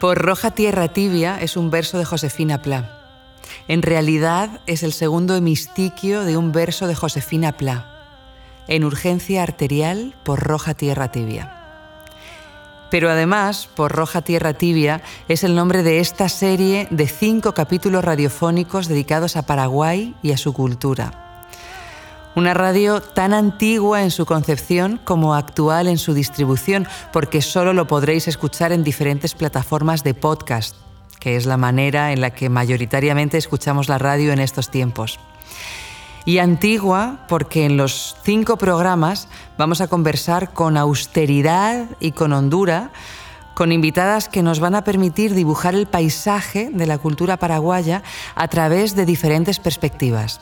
Por roja tierra tibia es un verso de Josefina Pla. En realidad es el segundo hemistiquio de un verso de Josefina Pla. En urgencia arterial por roja tierra tibia. Pero además, por Roja Tierra Tibia es el nombre de esta serie de cinco capítulos radiofónicos dedicados a Paraguay y a su cultura. Una radio tan antigua en su concepción como actual en su distribución, porque solo lo podréis escuchar en diferentes plataformas de podcast, que es la manera en la que mayoritariamente escuchamos la radio en estos tiempos. Y antigua porque en los cinco programas vamos a conversar con austeridad y con hondura, con invitadas que nos van a permitir dibujar el paisaje de la cultura paraguaya a través de diferentes perspectivas.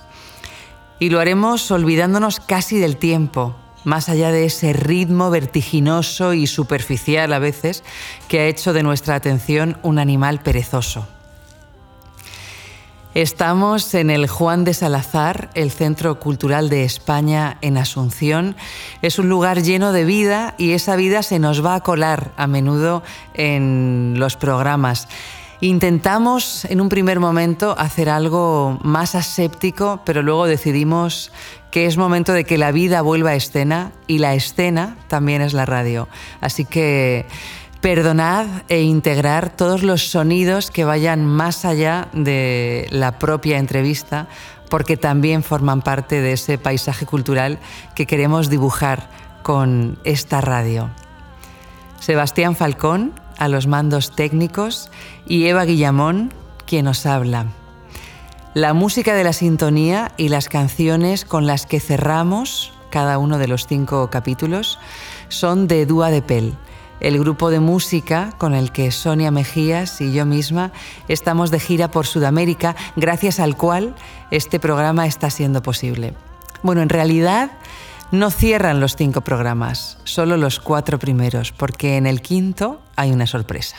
Y lo haremos olvidándonos casi del tiempo, más allá de ese ritmo vertiginoso y superficial a veces que ha hecho de nuestra atención un animal perezoso. Estamos en el Juan de Salazar, el Centro Cultural de España en Asunción. Es un lugar lleno de vida y esa vida se nos va a colar a menudo en los programas. Intentamos en un primer momento hacer algo más aséptico, pero luego decidimos que es momento de que la vida vuelva a escena y la escena también es la radio. Así que perdonad e integrar todos los sonidos que vayan más allá de la propia entrevista, porque también forman parte de ese paisaje cultural que queremos dibujar con esta radio. Sebastián Falcón, a los mandos técnicos, y Eva Guillamón, quien nos habla. La música de la sintonía y las canciones con las que cerramos cada uno de los cinco capítulos son de Dúa de Pel, el grupo de música con el que Sonia Mejías y yo misma estamos de gira por Sudamérica, gracias al cual este programa está siendo posible. Bueno, en realidad no cierran los cinco programas, solo los cuatro primeros, porque en el quinto hay una sorpresa.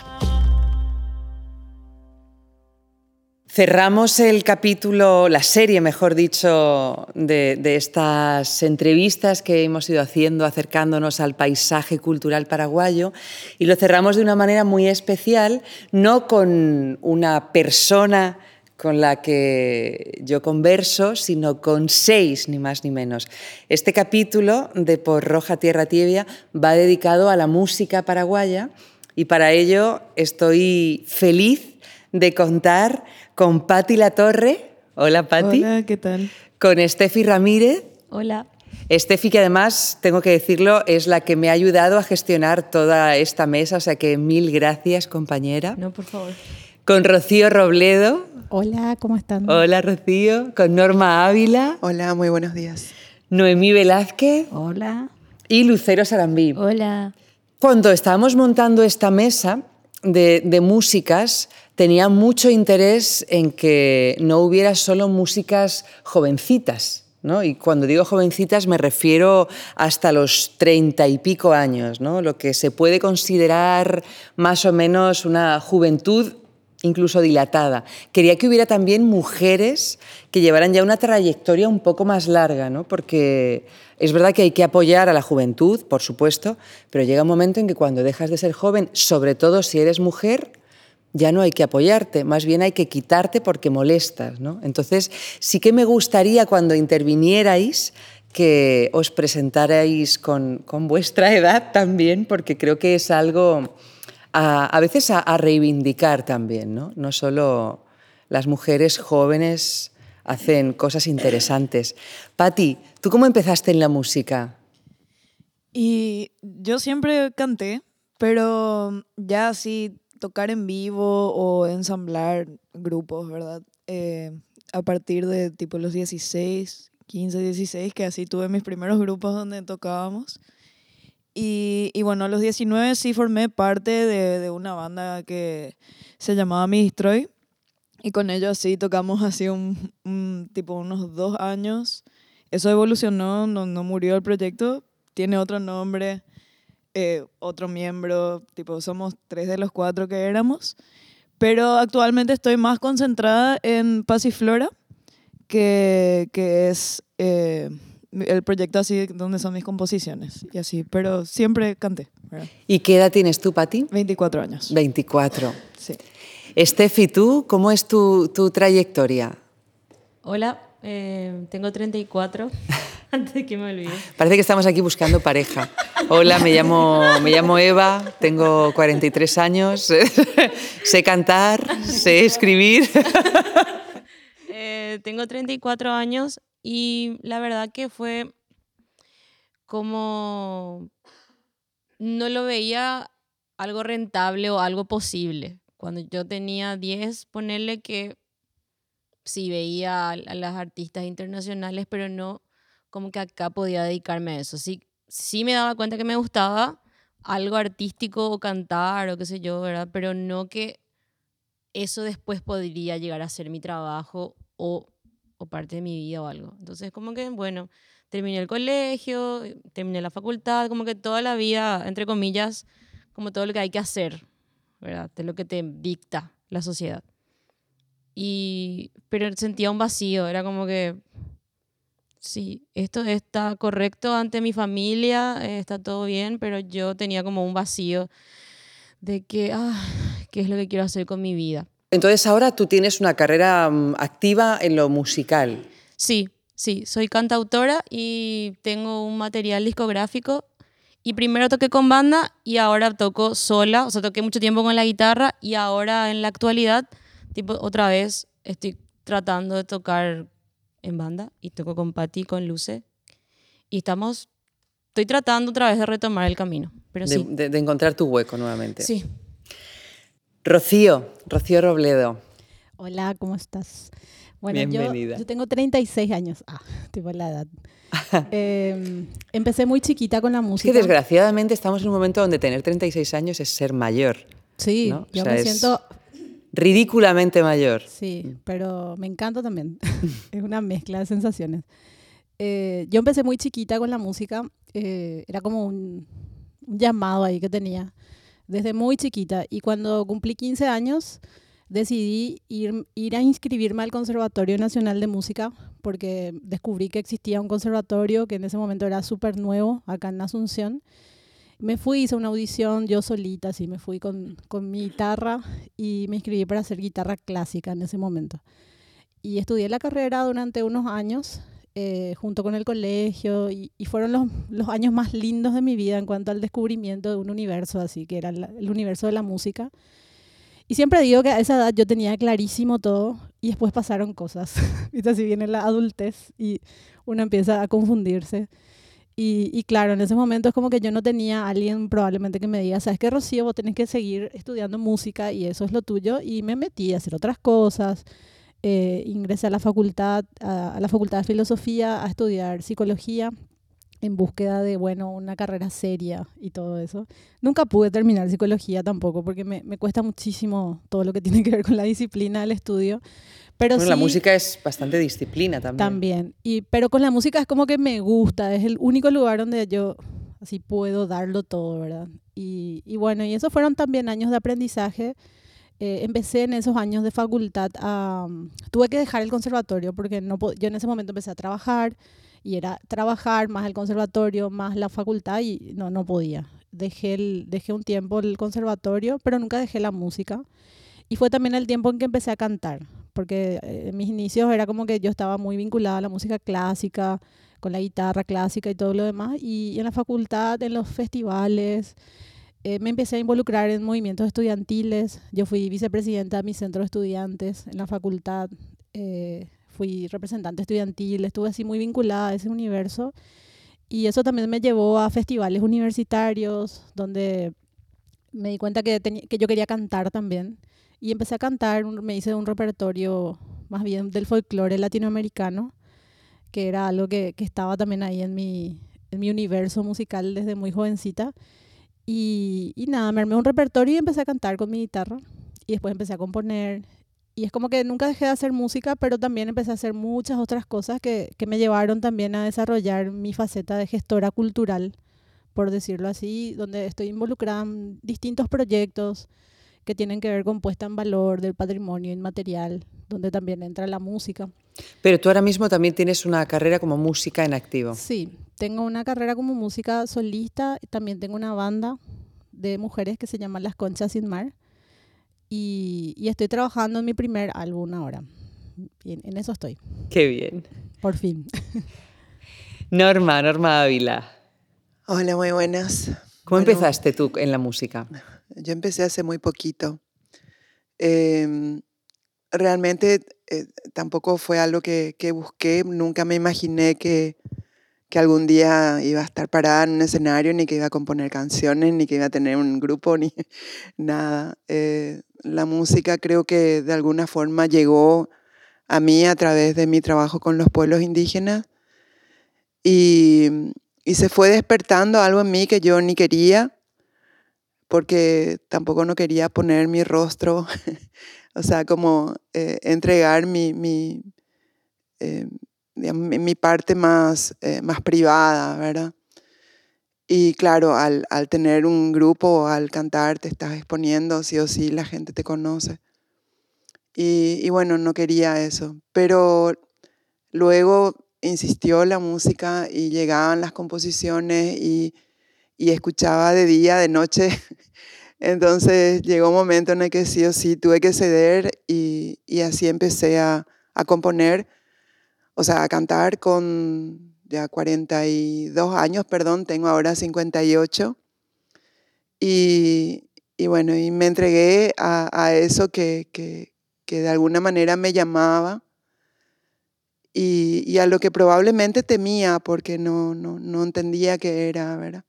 Cerramos el capítulo, la serie, mejor dicho, de, estas entrevistas que hemos ido haciendo acercándonos al paisaje cultural paraguayo y lo cerramos de una manera muy especial, no con una persona con la que yo converso, sino con seis, ni más ni menos. Este capítulo de Por Roja Tierra Tibia va dedicado a la música paraguaya y para ello estoy feliz de contar con Patti La Torre. Hola, Patti. Hola, ¿qué tal? Con Steffi Ramírez. Hola. Steffi, que además, tengo que decirlo, es la que me ha ayudado a gestionar toda esta mesa, o sea que mil gracias, compañera. No, por favor. Con Rocío Robledo. Hola, ¿cómo están? Hola, Rocío. Con Norma Ávila. Hola, muy buenos días. Noemí Velázquez. Hola. Y Lucero Sarambí. Hola. Cuando estábamos montando esta mesa de, de músicas, tenía mucho interés en que no hubiera solo músicas jovencitas, ¿no? Y cuando digo jovencitas me refiero hasta los treinta y pico años, ¿no? lo que se puede considerar más o menos una juventud incluso dilatada. Quería que hubiera también mujeres que llevaran ya una trayectoria un poco más larga, ¿no? porque es verdad que hay que apoyar a la juventud, por supuesto, pero llega un momento en que cuando dejas de ser joven, sobre todo si eres mujer, ya no hay que apoyarte, más bien hay que quitarte porque molestas. ¿no? Entonces, sí que me gustaría cuando intervinierais que os presentarais con, con vuestra edad también, porque creo que es algo a, veces a, reivindicar también, ¿no? No solo las mujeres jóvenes hacen cosas interesantes. Patti, ¿tú cómo empezaste en la música? Y yo siempre canté, pero ya así tocar en vivo o ensamblar grupos, ¿verdad? Eh, a partir de tipo los 16, 15, 16, que así tuve mis primeros grupos donde tocábamos. Y, bueno, a los 19 sí formé parte de, una banda que se llamaba Mistroy. Y con ellos sí tocamos así un, tipo unos dos años. Eso evolucionó, no, no murió el proyecto, tiene otro nombre, eh, otro miembro, tipo somos tres de los cuatro que éramos. Pero actualmente estoy más concentrada en Pasiflora, que, que es eh, el proyecto así donde son mis composiciones y así, pero siempre canté. ¿Y qué edad tienes tú, Pati? 24 años. 24. Sí. Estefi, ¿tú cómo es tu, tu trayectoria? Hola, eh, tengo 34. Antes de que me olvide. Parece que estamos aquí buscando pareja. Hola, me llamo, me llamo Eva, tengo 43 años, sé cantar, sé escribir. Eh, tengo 34 años y la verdad que fue como no lo veía algo rentable o algo posible. Cuando yo tenía 10, ponerle que sí veía a, las artistas internacionales, pero no como que acá podía dedicarme a eso. Sí, sí me daba cuenta que me gustaba algo artístico o cantar o qué sé yo, ¿verdad? Pero no que eso después podría llegar a ser mi trabajo o, o parte de mi vida o algo. Entonces, como que, bueno, terminé el colegio, terminé la facultad, como que toda la vida, entre comillas, como todo lo que hay que hacer, ¿verdad? Es lo que te dicta la sociedad. Y, pero sentía un vacío, era como que, sí, esto está correcto ante mi familia, eh, está todo bien, pero yo tenía como un vacío de que, ah, ¿qué es lo que quiero hacer con mi vida? Entonces ahora tú tienes una carrera mm, activa en lo musical. Sí, sí, soy cantautora y tengo un material discográfico. Y primero toqué con banda y ahora toco sola, o sea, toqué mucho tiempo con la guitarra y ahora en la actualidad, tipo, otra vez estoy tratando de tocar en banda y toco con Patti, con Luce. Y estamos, estoy tratando otra vez de retomar el camino. Pero de, sí. de, de encontrar tu hueco nuevamente. Sí. Rocío, Rocío Robledo. Hola, ¿cómo estás? Bueno, Bienvenida. Yo, yo tengo 36 años. Ah, tipo la edad. eh, empecé muy chiquita con la Es música. que desgraciadamente estamos en un momento donde tener 36 años es ser mayor. Sí, ¿no? O yo sea, me es siento. Ridículamente mayor. Sí, pero me encanta también. es una mezcla de sensaciones. Eh, yo empecé muy chiquita con la música. eh, era como un, un llamado ahí que tenía desde muy chiquita. Y cuando cumplí 15 años, decidí ir, ir a inscribirme al Conservatorio Nacional de Música porque descubrí que existía un conservatorio que en ese momento era súper nuevo acá en Asunción. Me fui, hice una audición yo solita, así me fui con, con mi guitarra y me inscribí para hacer guitarra clásica en ese momento. Y estudié la carrera durante unos años eh, junto con el colegio y, fueron los, años más lindos de mi vida en cuanto al descubrimiento de un universo así, que era el universo de la música. Y siempre digo que a esa edad yo tenía clarísimo todo y después pasaron cosas. ¿Viste? Así viene la adultez y uno empieza a confundirse. Y, y, claro, en ese momento es como que yo no tenía a alguien probablemente que me diga, sabes que Rocío, vos tenés que seguir estudiando música y eso es lo tuyo. Y me metí a hacer otras cosas. Eh, ingresé a la facultad, a, a, la facultad de filosofía, a estudiar psicología en búsqueda de, bueno, una carrera seria y todo eso. Nunca pude terminar psicología tampoco porque me, me cuesta muchísimo todo lo que tiene que ver con la disciplina del estudio. Pero bueno, sí, la música es bastante disciplina también. También. Y, pero con la música es como que me gusta, es el único lugar donde yo así puedo darlo todo, ¿verdad? Y, y bueno, y esos fueron también años de aprendizaje. Eh, empecé en esos años de facultad a... Um, tuve que dejar el conservatorio porque no yo en ese momento empecé a trabajar y era trabajar más el conservatorio, más la facultad y no, no podía. Dejé, el, dejé un tiempo el conservatorio, pero nunca dejé la música. Y fue también el tiempo en que empecé a cantar, porque en mis inicios era como que yo estaba muy vinculada a la música clásica, con la guitarra clásica y todo lo demás. Y en la facultad, en los festivales, eh, me empecé a involucrar en movimientos estudiantiles. Yo fui vicepresidenta de mi centro de estudiantes en la facultad. Eh, fui representante estudiantil, estuve así muy vinculada a ese universo. Y eso también me llevó a festivales universitarios, donde me di cuenta que, que yo quería cantar también. Y empecé a cantar, me hice un repertorio más bien del folclore latinoamericano, que era algo que, que estaba también ahí en mi, en mi universo musical desde muy jovencita. Y, y nada, me armé un repertorio y empecé a cantar con mi guitarra. Y después empecé a componer y es como que nunca dejé de hacer música, pero también empecé a hacer muchas otras cosas que, que, me llevaron también a desarrollar mi faceta de gestora cultural, por decirlo así, donde estoy involucrada en distintos proyectos que tienen que ver con puesta en valor del patrimonio inmaterial, donde también entra la música. Pero tú ahora mismo también tienes una carrera como música en activo. Sí, tengo una carrera como música solista, también tengo una banda de mujeres que se llama Las Conchas Sin Mar y, y estoy trabajando en mi primer álbum ahora. En, en eso estoy. Qué bien. Por fin. Norma, Norma Ávila. Hola, muy buenas. ¿Cómo Bueno, empezaste tú en la música? Yo empecé hace muy poquito. Em, realmente eh, tampoco fue algo que, que busqué, nunca me imaginé que, que algún día iba a estar parada en un escenario, ni que iba a componer canciones, ni que iba a tener un grupo, ni nada. Eh, la música creo que de alguna forma llegó a mí a través de mi trabajo con los pueblos indígenas y, y se fue despertando algo en mí que yo ni quería, porque tampoco no quería poner mi rostro, o sea, como eh, entregar mi, mi, eh, digamos, mi- parte más, eh, más privada, ¿verdad? Y claro, al, al tener un grupo, al cantar, te estás exponiendo, sí o sí, la gente te conoce. Y, y bueno, no quería eso. Pero luego insistió la música y llegaban las composiciones y, y escuchaba de día, de noche. Entonces llegó un momento en el que sí o sí tuve que ceder y, y así empecé a, a componer, o sea, a cantar con ya 42 años, perdón, tengo ahora 58. Y, y bueno, y me entregué a, a eso que, que, que de alguna manera me llamaba y, y a lo que probablemente temía porque no, no, no entendía qué era, ¿verdad?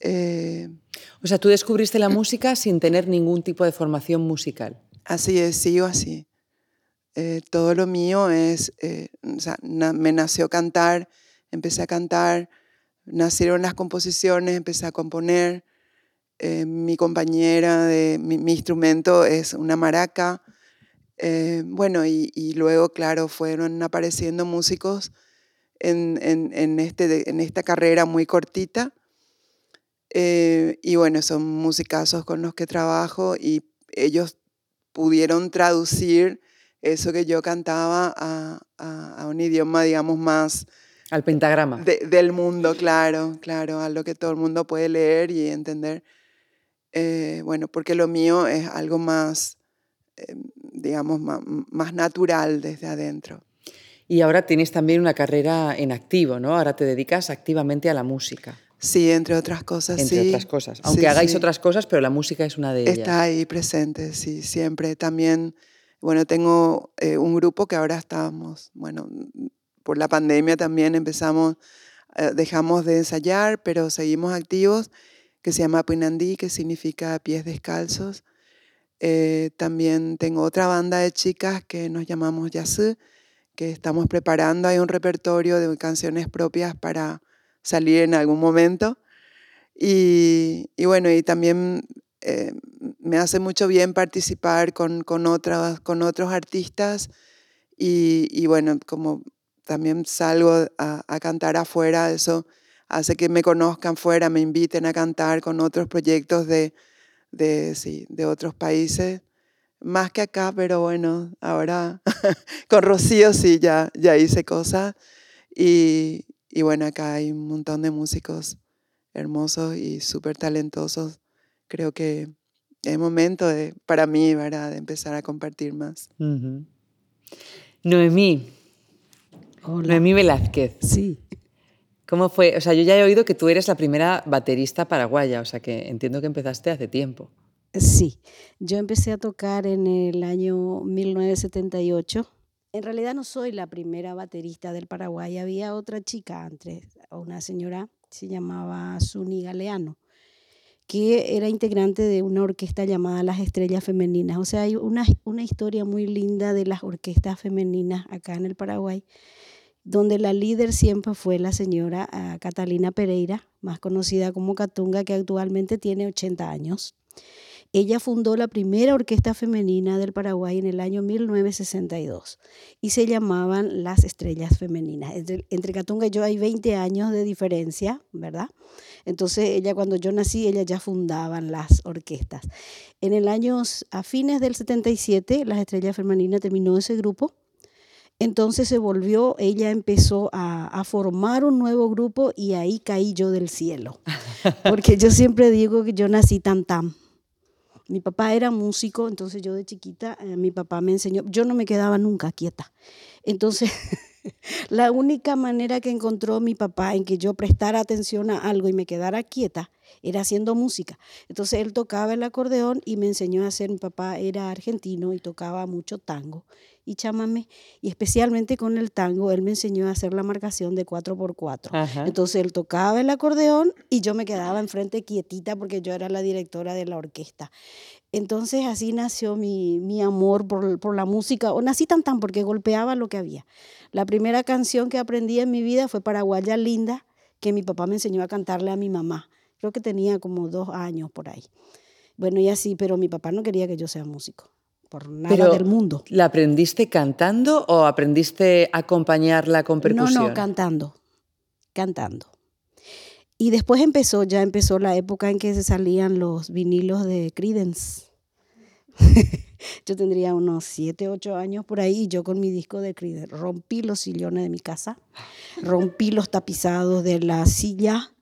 Eh, O sea, tú descubriste la música sin tener ningún tipo de formación musical. así es, sigo así. Eh, todo lo mío es, eh, o sea, na- me nació cantar, empecé a cantar, nacieron las composiciones, empecé a componer. Eh, mi compañera, de, mi, mi instrumento es una maraca. Eh, bueno, y, y luego, claro, fueron apareciendo músicos en, en, en este, en esta carrera muy cortita. Eh, y bueno, son musicazos con los que trabajo y ellos pudieron traducir eso que yo cantaba a, a- a un idioma, digamos, más Al pentagrama. de- del mundo, claro, claro, a lo que todo el mundo puede leer y entender. Eh, bueno, porque lo mío es algo más, eh, digamos, ma- más, natural desde adentro. Y ahora tienes también una carrera en activo, ¿no? Ahora te dedicas activamente a la música, Sí, entre otras cosas, entre sí. otras cosas. Aunque Sí, hagáis sí. otras cosas, pero la música es una de ellas. Está ahí presente, sí, siempre. También, bueno, tengo eh, un grupo que ahora estamos, bueno, mm, por la pandemia también empezamos, eh, dejamos de ensayar, pero seguimos activos, que se llama Pinandí, que significa pies descalzos. Eh, también tengo otra banda de chicas que nos llamamos Yasú, que estamos preparando, hay un repertorio de canciones propias para salir en algún momento. Y, y bueno, y también eh, me hace mucho bien participar con, con, otras, con otros artistas y, bueno, como también salgo a, a, cantar afuera, eso hace que me conozcan fuera, me inviten a cantar con otros proyectos de, de, sí, de otros países, más que acá, pero bueno, ahora con Rocío sí, ya, ya hice cosas y, y bueno, acá hay un montón de músicos hermosos y súper talentosos. Creo que es momento de, para mí, ¿verdad?, de empezar a compartir más. Uh -huh. Noemí. Hola. Noemí Velázquez. Sí. ¿Cómo fue? O sea, yo ya he oído que tú eres la primera baterista paraguaya, o sea que entiendo que empezaste hace tiempo. Sí, yo empecé a tocar en el año 1978. En realidad no soy la primera baterista del Paraguay, había otra chica antes, una señora, se llamaba Suni Galeano, que era integrante de una orquesta llamada Las Estrellas Femeninas. O sea, hay una, una historia muy linda de las orquestas femeninas acá en el Paraguay, donde la líder siempre fue la señora uh, Catalina Pereira, más conocida como Catunga, que actualmente tiene 80 años. Ella fundó la primera orquesta femenina del Paraguay en el año 1962 y se llamaban Las Estrellas Femeninas. Entre, entre Catunga y yo hay 20 años de diferencia, ¿verdad? Entonces ella cuando yo nací, ella ya fundaban las orquestas. En el año, a fines del 77, Las Estrellas Femeninas terminó ese grupo entonces se volvió, ella empezó a, formar un nuevo grupo y ahí caí yo del cielo. Porque yo siempre digo que yo nací tan tan. Mi papá era músico, entonces yo de chiquita, eh, mi papá me enseñó, yo no me quedaba nunca quieta. Entonces, la única manera que encontró mi papá en que yo prestara atención a algo y me quedara quieta era haciendo música. Entonces él tocaba el acordeón y me enseñó a hacer, mi papá era argentino y tocaba mucho tango y chamamé. Y especialmente con el tango, él me enseñó a hacer la marcación de 4x4. Entonces él tocaba el acordeón y yo me quedaba enfrente quietita porque yo era la directora de la orquesta. Entonces así nació mi, mi amor por, por, la música, o nací tan tan porque golpeaba lo que había. La primera canción que aprendí en mi vida fue Paraguaya Linda, que mi papá me enseñó a cantarle a mi mamá. Creo que tenía como dos años por ahí. Bueno, y así, pero mi papá no quería que yo sea músico por nada del mundo. ¿La aprendiste cantando o aprendiste a acompañarla con percusión? No, no, cantando, cantando. Y después empezó, ya empezó la época en que se salían los vinilos de Creedence. yo tendría unos 7, 8 años por ahí y yo con mi disco de Creedence rompí los sillones de mi casa, rompí los tapizados de la silla,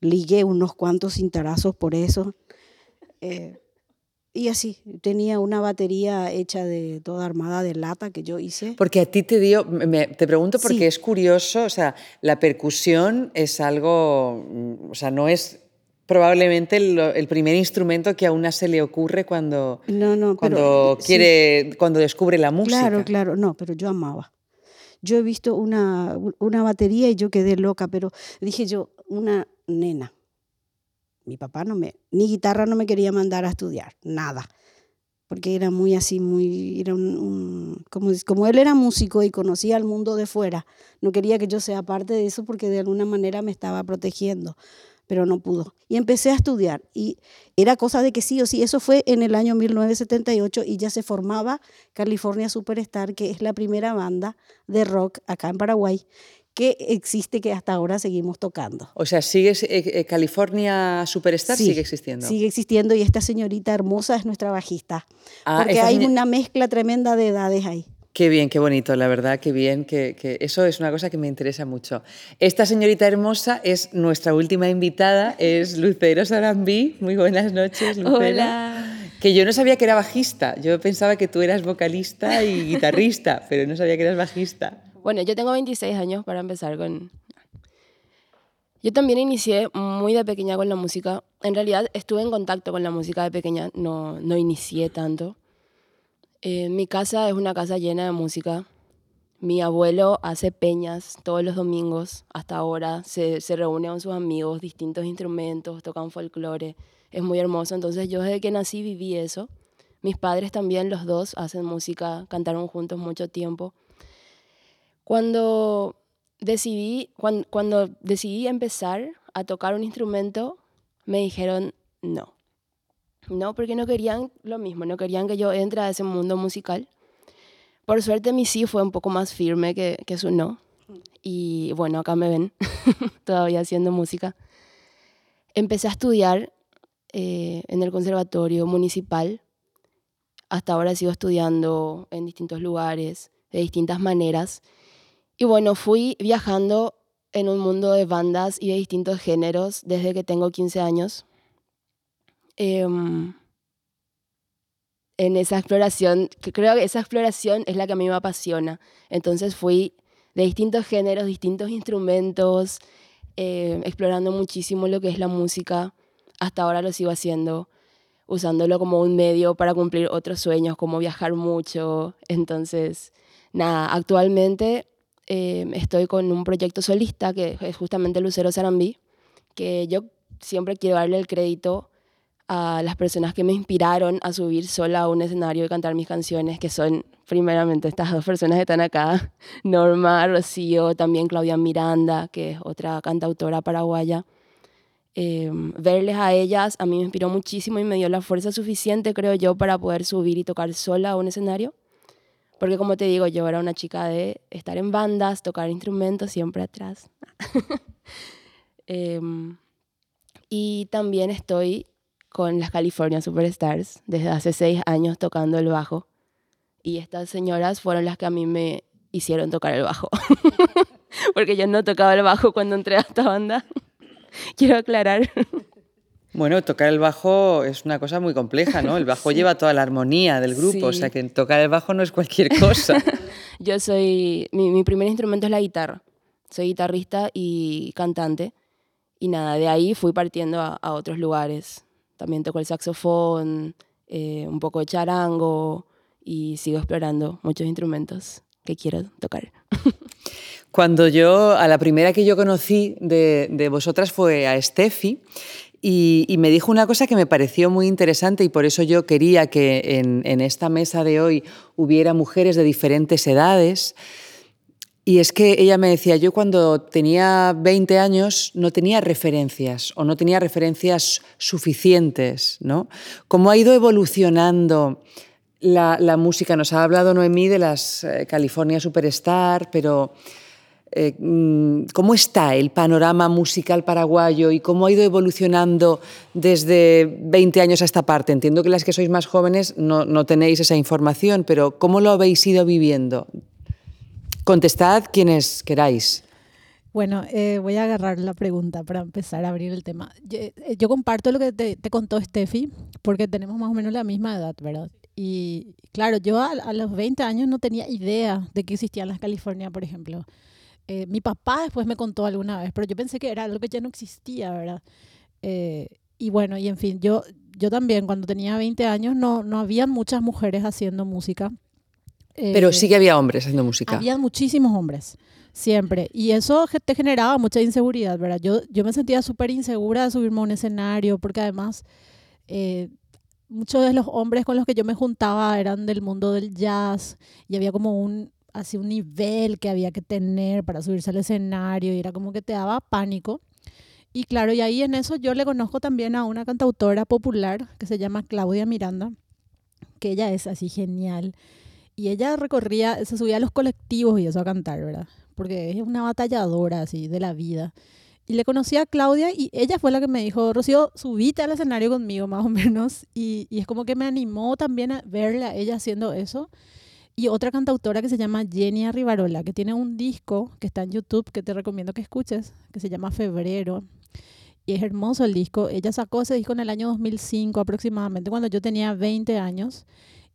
ligué unos cuantos cintarazos por eso. Eh, y así, tenía una batería hecha de toda armada de lata que yo hice. Porque a ti te dio, te pregunto porque es curioso, o sea, la percusión es algo, o sea, no es probablemente el, primer instrumento que a una se le ocurre cuando, no, no, cuando quiere, cuando descubre la música. Claro, claro, no, pero yo amaba. Yo he visto una, una batería y yo quedé loca, pero dije yo, una nena mi papá no me, ni guitarra no me quería mandar a estudiar, nada. Porque era muy así, muy, era un, como, como él era músico y conocía el mundo de fuera, no quería que yo sea parte de eso porque de alguna manera me estaba protegiendo, pero no pudo. Y empecé a estudiar y era cosa de que sí o sí, eso fue en el año 1978 y ya se formaba California Superstar, que es la primera banda de rock acá en Paraguay que existe que hasta ahora seguimos tocando. O sea, sigue eh, eh, California Superstar sigue existiendo. Sigue existiendo y esta señorita hermosa es nuestra bajista. Ah, porque hay una mezcla tremenda de edades ahí. Qué bien, qué bonito, la verdad, qué bien, que, que, eso es una cosa que me interesa mucho. Esta señorita hermosa es nuestra última invitada, es Lucero Sarambí. Muy buenas noches, Lucero. Hola. Que yo no sabía que era bajista, yo pensaba que tú eras vocalista y guitarrista, pero no sabía que eras bajista. Bueno, yo tengo 26 años para empezar con... Yo también inicié muy de pequeña con la música. En realidad estuve en contacto con la música de pequeña, no, no inicié tanto. Eh, mi casa es una casa llena de música. Mi abuelo hace peñas todos los domingos hasta ahora. Se, se reúne con sus amigos, distintos instrumentos, tocan folclore. Es muy hermoso. Entonces yo desde que nací viví eso. Mis padres también, los dos, hacen música, cantaron juntos mucho tiempo. Cuando decidí, cuando, decidí empezar a tocar un instrumento, me dijeron no. No, porque no querían lo mismo, no querían que yo entre a ese mundo musical. Por suerte mi sí fue un poco más firme que, que su no. Y bueno, acá me ven todavía haciendo música. Empecé a estudiar eh, en el Conservatorio Municipal. Hasta ahora sigo estudiando en distintos lugares, de distintas maneras. Y bueno, fui viajando en un mundo de bandas y de distintos géneros desde que tengo 15 años. Em, en esa exploración, creo que esa exploración es la que a mí me apasiona. Entonces fui de distintos géneros, distintos instrumentos, em, explorando muchísimo lo que es la música. Hasta ahora lo sigo haciendo, usándolo como un medio para cumplir otros sueños, como viajar mucho. Entonces, nada, actualmente Em, estoy con un proyecto solista que es justamente Lucero Sarambí, que yo siempre quiero darle el crédito a las personas que me inspiraron a subir sola a un escenario y cantar mis canciones, que son primeramente estas dos personas que están acá, Norma Rocío, también Claudia Miranda, que es otra cantautora paraguaya. Em, verles a ellas a mí me inspiró muchísimo y me dio la fuerza suficiente, creo yo, para poder subir y tocar sola a un escenario. Porque como te digo, yo era una chica de estar en bandas, tocar instrumentos siempre atrás. Em, y también estoy con las California Superstars desde hace seis años tocando el bajo. Y estas señoras fueron las que a mí me hicieron tocar el bajo. Porque yo no tocaba el bajo cuando entré a esta banda. Quiero aclarar. Bueno, tocar el bajo es una cosa muy compleja, ¿no? El bajo lleva toda la armonía del grupo, o sea que tocar el bajo no es cualquier cosa. Yo soy, mi, mi, primer instrumento es la guitarra. Soy guitarrista y cantante. Y nada, de ahí fui partiendo a, a otros lugares. También toco el saxofón, eh, un poco de charango y sigo explorando muchos instrumentos que quiero tocar. Cuando yo, a la primera que yo conocí de, de vosotras fue a Steffi y, me dijo una cosa que me pareció muy interesante y por eso yo quería que en, esta mesa de hoy hubiera mujeres de diferentes edades. Y es que ella me decía, yo cuando tenía 20 años no tenía referencias o no tenía referencias suficientes, ¿no? ¿Cómo ha ido evolucionando la, la música? Nos ha hablado Noemí de las eh, California Superstar, pero eh, ¿cómo está el panorama musical paraguayo y cómo ha ido evolucionando desde 20 años a esta parte? Entiendo que las que sois más jóvenes no, no tenéis esa información, pero ¿cómo lo habéis ido viviendo? Contestad quienes queráis. Bueno, eh, voy a agarrar la pregunta para empezar a abrir el tema. Yo, eh, yo comparto lo que te, te, contó Steffi, porque tenemos más o menos la misma edad, ¿verdad? Y claro, yo a, a los 20 años no tenía idea de que existían las California, por ejemplo. Eh, mi papá después me contó alguna vez, pero yo pensé que era algo que ya no existía, ¿verdad? Eh, y bueno, y en fin, yo, yo también cuando tenía 20 años no, no había muchas mujeres haciendo música. Eh, pero sí que había hombres haciendo música. Había muchísimos hombres, siempre. Y eso te generaba mucha inseguridad, ¿verdad? Yo, yo me sentía súper insegura de subirme a un escenario, porque además muchos de los hombres con los que yo me juntaba eran del mundo del jazz y había como un, así un nivel que había que tener para subirse al escenario y era como que te daba pánico. Y claro, y ahí en eso yo le conozco también a una cantautora popular que se llama Claudia Miranda, que ella es así genial. Y ella recorría, se subía a los colectivos y eso a cantar, ¿verdad? Porque es una batalladora así de la vida. Y le conocí a Claudia y ella fue la que me dijo, Rocío, subite al escenario conmigo más o menos. Y, y es como que me animó también a verla ella haciendo eso. Y otra cantautora que se llama Jenny Arribarola, que tiene un disco que está en YouTube que te recomiendo que escuches, que se llama Febrero. Y es hermoso el disco. Ella sacó ese disco en el año 2005 aproximadamente, cuando yo tenía 20 años.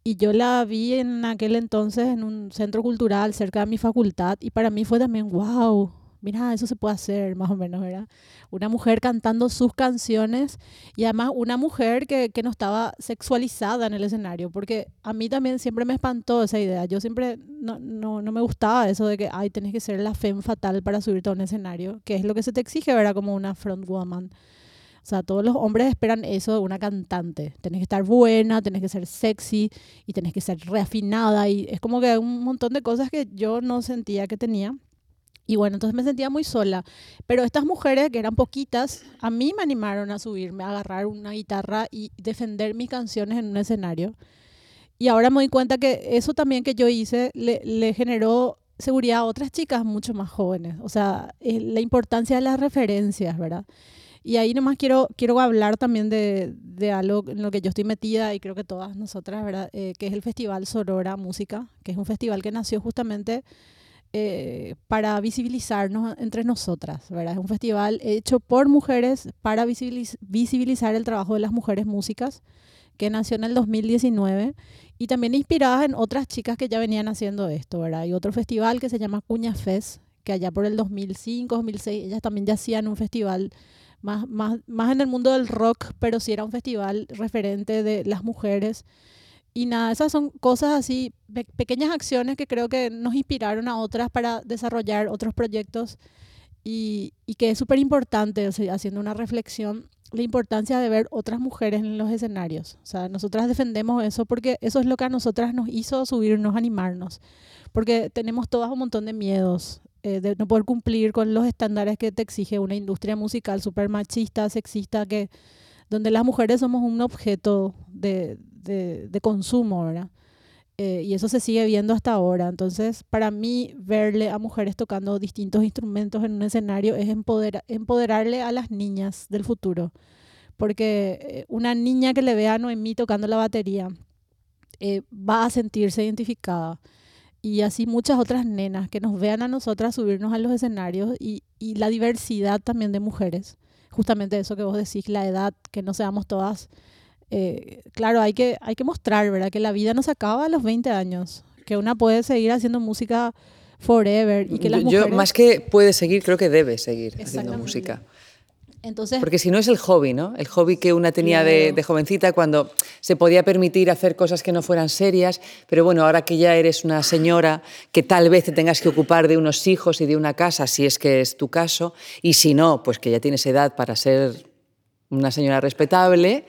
Y yo la vi en aquel entonces en un centro cultural cerca de mi facultad. Y para mí fue también, wow, mira, eso se puede hacer más o menos, ¿verdad? Una mujer cantando sus canciones y además una mujer que, que no estaba sexualizada en el escenario, porque a mí también siempre me espantó esa idea. Yo siempre no, no, no me gustaba eso de que, ay, tenés que ser la femme fatal para subirte a un escenario, que es lo que se te exige, ¿verdad? Como una frontwoman. O sea, todos los hombres esperan eso de una cantante. Tenés que estar buena, tenés que ser sexy y tenés que ser reafinada. Y es como que un montón de cosas que yo no sentía que tenía. Y bueno, entonces me sentía muy sola. Pero estas mujeres, que eran poquitas, a mí me animaron a subirme, a agarrar una guitarra y defender mis canciones en un escenario. Y ahora me doy cuenta que eso también que yo hice le, le generó seguridad a otras chicas mucho más jóvenes. O sea, la importancia de las referencias, ¿verdad? Y ahí nomás quiero, quiero hablar también de, de algo en lo que yo estoy metida y creo que todas nosotras, ¿verdad? Eh, que es el Festival Sorora Música, que es un festival que nació justamente eh, para visibilizarnos entre nosotras, ¿verdad? Es un festival hecho por mujeres para visibiliz visibilizar el trabajo de las mujeres músicas, que nació en el 2019 y también inspirada en otras chicas que ya venían haciendo esto, ¿verdad? Hay otro festival que se llama Cuña Fest, que allá por el 2005, 2006, ellas también ya hacían un festival más, más, más en el mundo del rock, pero sí era un festival referente de las mujeres y nada, esas son cosas así, pe pequeñas acciones que creo que nos inspiraron a otras para desarrollar otros proyectos y, y que es súper importante, o sea, haciendo una reflexión, la importancia de ver otras mujeres en los escenarios. O sea, nosotras defendemos eso porque eso es lo que a nosotras nos hizo subirnos, animarnos, porque tenemos todas un montón de miedos. eh, de no poder cumplir con los estándares que te exige una industria musical súper machista, sexista, que, donde las mujeres somos un objeto de, de, de consumo, ¿verdad? Eh, y eso se sigue viendo hasta ahora. Entonces, para mí, verle a mujeres tocando distintos instrumentos en un escenario es empoderar, empoderarle a las niñas del futuro. Porque eh, una niña que le vea a Noemí tocando la batería eh, va a sentirse identificada. Y así muchas otras nenas que nos vean a nosotras subirnos a los escenarios y, y la diversidad también de mujeres. Justamente eso que vos decís, la edad, que no seamos todas eh, claro, hay que, hay que mostrar, ¿verdad? Que la vida no se acaba a los 20 años, que una puede seguir haciendo música forever y que las Yo, mujeres... más que puede seguir, creo que debe seguir haciendo música. Entonces, Porque si no es el hobby, ¿no? El hobby que una tenía de, de jovencita cuando se podía permitir hacer cosas que no fueran serias, pero bueno, ahora que ya eres una señora, que tal vez te tengas que ocupar de unos hijos y de una casa, si es que es tu caso, y si no, pues que ya tienes edad para ser una señora respetable,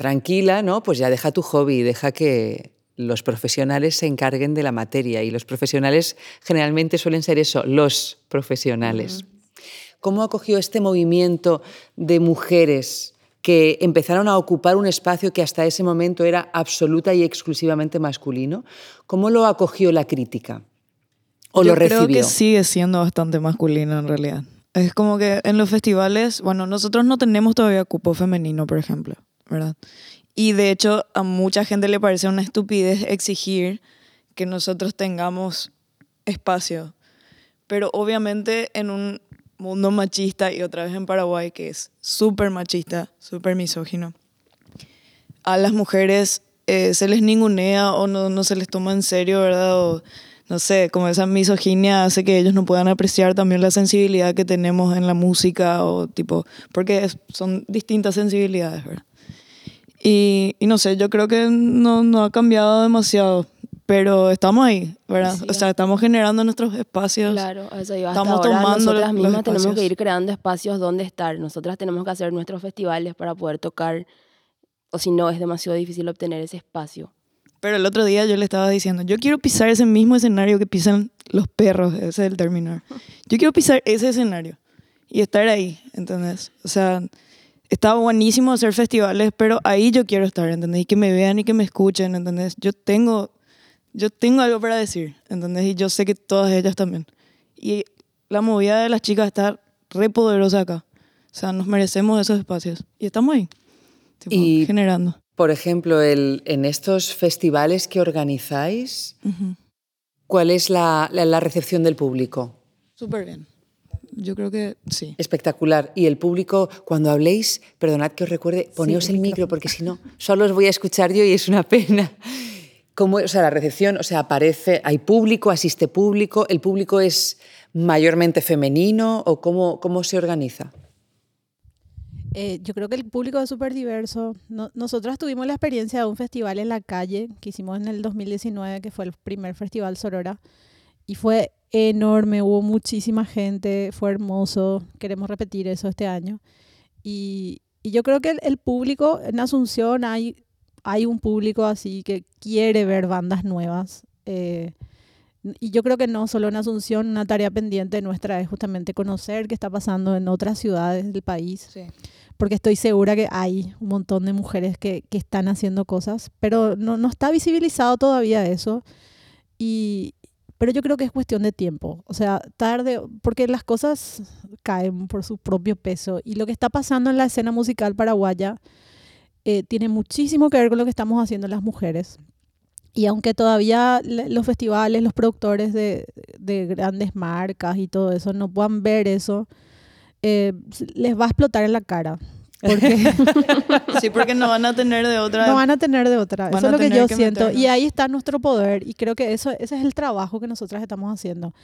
tranquila, ¿no? Pues ya deja tu hobby, deja que los profesionales se encarguen de la materia y los profesionales generalmente suelen ser eso, los profesionales. ¿Cómo acogió este movimiento de mujeres que empezaron a ocupar un espacio que hasta ese momento era absoluta y exclusivamente masculino? ¿Cómo lo acogió la crítica? ¿O Yo lo recibió? creo que sigue siendo bastante masculino en realidad. Es como que en los festivales, bueno, nosotros no tenemos todavía cupo femenino, por ejemplo, ¿verdad? Y de hecho a mucha gente le parece una estupidez exigir que nosotros tengamos espacio. Pero obviamente en un mundo machista y otra vez en Paraguay que es súper machista, súper misógino, a las mujeres eh, se les ningunea o no, no se les toma en serio, ¿verdad? O no sé, como esa misoginia hace que ellos no puedan apreciar también la sensibilidad que tenemos en la música o tipo, porque son distintas sensibilidades, ¿verdad? Y, y no sé, yo creo que no, no ha cambiado demasiado, pero estamos ahí, ¿verdad? Sí. O sea, estamos generando nuestros espacios. Claro, eso iba. Hasta Estamos ahora tomando nosotras los mismas tenemos que ir creando espacios donde estar. Nosotras tenemos que hacer nuestros festivales para poder tocar, o si no, es demasiado difícil obtener ese espacio. Pero el otro día yo le estaba diciendo, yo quiero pisar ese mismo escenario que pisan los perros, ese es el término. Yo quiero pisar ese escenario y estar ahí, ¿entendés? O sea, está buenísimo hacer festivales, pero ahí yo quiero estar, ¿entendés? Y que me vean y que me escuchen, ¿entendés? Yo tengo, yo tengo algo para decir, ¿entendés? Y yo sé que todas ellas también. Y la movida de las chicas está re poderosa acá. O sea, nos merecemos esos espacios. Y estamos ahí, tipo, Y- generando. Por ejemplo, el- en estos festivales que organizáis. ¿cuál es la, la- la recepción del público? Súper bien. Yo creo que sí. Espectacular. Y el público, cuando habléis, perdonad que os recuerde, poneos el el micro, porque si no, solo os voy a escuchar yo y es una pena. ¿Cómo, o sea, la recepción, o sea, aparece, hay público, asiste público, el público es mayormente femenino o cómo, cómo se organiza? Eh, yo creo que el público es súper diverso. No- nosotras tuvimos la experiencia de un festival en la calle que hicimos en el 2019, que fue el primer festival Sorora, y fue enorme, hubo muchísima gente, fue hermoso, queremos repetir eso este año. Y, y yo creo que el, el público en Asunción hay, hay un público así que quiere ver bandas nuevas. eh, y yo creo que no solo en Asunción, una tarea pendiente nuestra es justamente conocer qué está pasando en otras ciudades del país Sí. porque estoy segura que hay un montón de mujeres que, que están haciendo cosas, pero no, no está visibilizado todavía eso. Y, pero yo creo que es cuestión de tiempo, o sea, tarde, porque las cosas caen por su propio peso. Y lo que está pasando en la escena musical paraguaya eh, tiene muchísimo que ver con lo que estamos haciendo las mujeres. Y aunque todavía los festivales, los productores de, de grandes marcas y todo eso no puedan ver eso, eh, les va a explotar en la cara. Porque Sí, porque no van a tener de otra. no van a tener de otra. Eso es lo que yo que siento. Y meternos. ahí está nuestro poder. Y creo que eso, ese es el trabajo que nosotras estamos haciendo.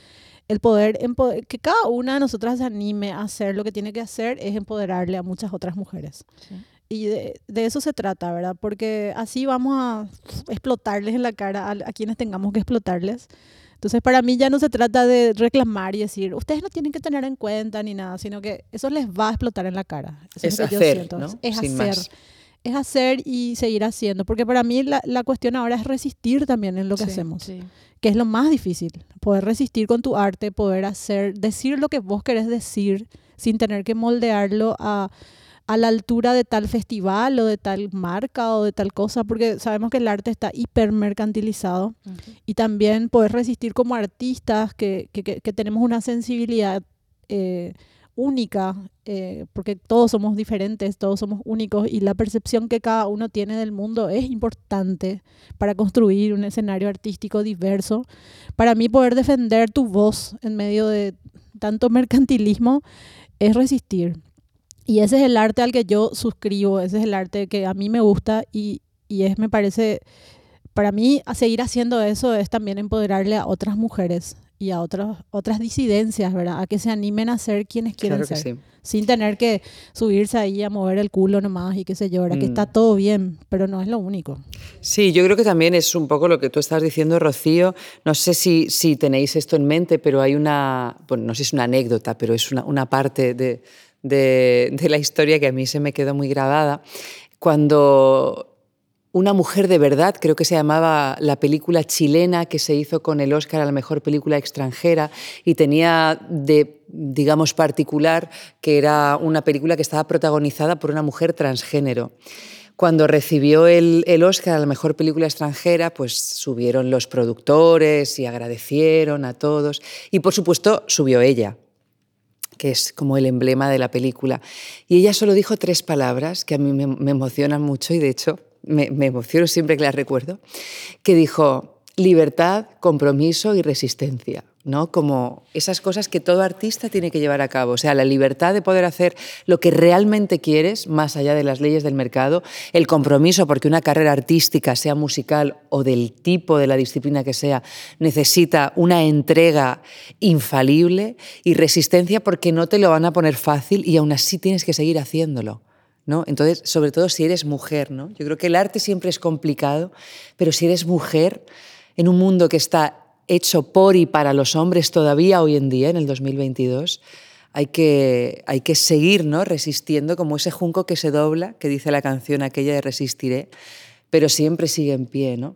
El poder, empoder- que cada una de nosotras se anime a hacer lo que tiene que hacer es empoderarle a muchas otras mujeres. Sí. Y de, de eso se trata, ¿verdad? Porque así vamos a explotarles en la cara a, a quienes tengamos que explotarles. Entonces, para mí ya no se trata de reclamar y decir, ustedes no tienen que tener en cuenta ni nada, sino que eso les va a explotar en la cara. Eso Es lo que yo hacer, siento. ¿no? Es Sin hacer más. es hacer y seguir haciendo, porque para mí la, la cuestión ahora es resistir también en lo que Sí, hacemos, Sí. que es lo más difícil, poder resistir con tu arte, poder hacer, decir lo que vos querés decir sin tener que moldearlo a, a la altura de tal festival o de tal marca o de tal cosa, porque sabemos que el arte está hipermercantilizado y también poder resistir como artistas que, que- que- que tenemos una sensibilidad eh, única, eh, porque todos somos diferentes, todos somos únicos y la percepción que cada uno tiene del mundo es importante para construir un escenario artístico diverso. Para mí poder defender tu voz en medio de tanto mercantilismo es resistir. Y ese es el arte al que yo suscribo, ese es el arte que a mí me gusta y, y es, me parece, para mí, seguir haciendo eso es también empoderarle a otras mujeres y a otras otras disidencias, ¿verdad? A que se animen a ser quienes quieren Claro que ser. sí. Sin tener que subirse ahí a mover el culo nomás y qué sé yo, ¿verdad? Que Mm. está todo bien, pero no es lo único. Sí, yo creo que también es un poco lo que tú estás diciendo, Rocío. No sé si, si tenéis esto en mente, pero hay una, bueno, no sé si es una anécdota, pero es una, una parte de, de- la historia que a mí se me quedó muy grabada. Cuando una mujer de verdad, creo que se llamaba la película chilena que se hizo con el Oscar a la mejor película extranjera y tenía de, digamos, particular que era una película que estaba protagonizada por una mujer transgénero. Cuando recibió el, el Oscar a la mejor película extranjera, pues subieron los productores y agradecieron a todos. Y por supuesto subió ella, que es como el emblema de la película. Y ella solo dijo tres palabras que a mí me, emocionan mucho y de hecho me, me emociono siempre que las recuerdo, que dijo libertad, compromiso y resistencia. ¿No? Como esas cosas que todo artista tiene que llevar a cabo. O sea, la libertad de poder hacer lo que realmente quieres, más allá de las leyes del mercado, el compromiso, porque una carrera artística, sea musical o del tipo de la disciplina que sea, necesita una entrega infalible y resistencia porque no te lo van a poner fácil y aún así tienes que seguir haciéndolo. ¿No? Entonces, sobre todo si eres mujer, ¿no? Yo creo que el arte siempre es complicado, pero si eres mujer en un mundo que está hecho por y para los hombres todavía hoy en día, en el 2022, hay que, hay que seguir ¿no? resistiendo como ese junco que se dobla, que dice la canción aquella de Resistiré, pero siempre sigue en pie. ¿no?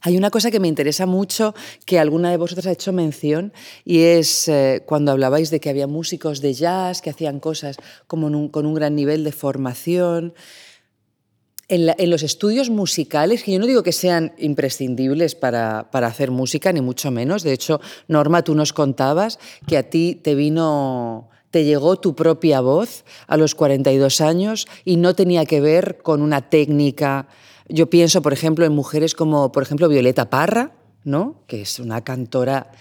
Hay una cosa que me interesa mucho, que alguna de vosotras ha hecho mención, y es eh, cuando hablabais de que había músicos de jazz que hacían cosas como con un gran nivel de formación. En, los estudios musicales, que yo no digo que sean imprescindibles para, para, hacer música, ni mucho menos. De hecho, Norma, tú nos contabas que a ti te vino, te llegó tu propia voz a los 42 años y no tenía que ver con una técnica. Yo pienso, por ejemplo, en mujeres como, por ejemplo, Violeta Parra, ¿no? que es una cantora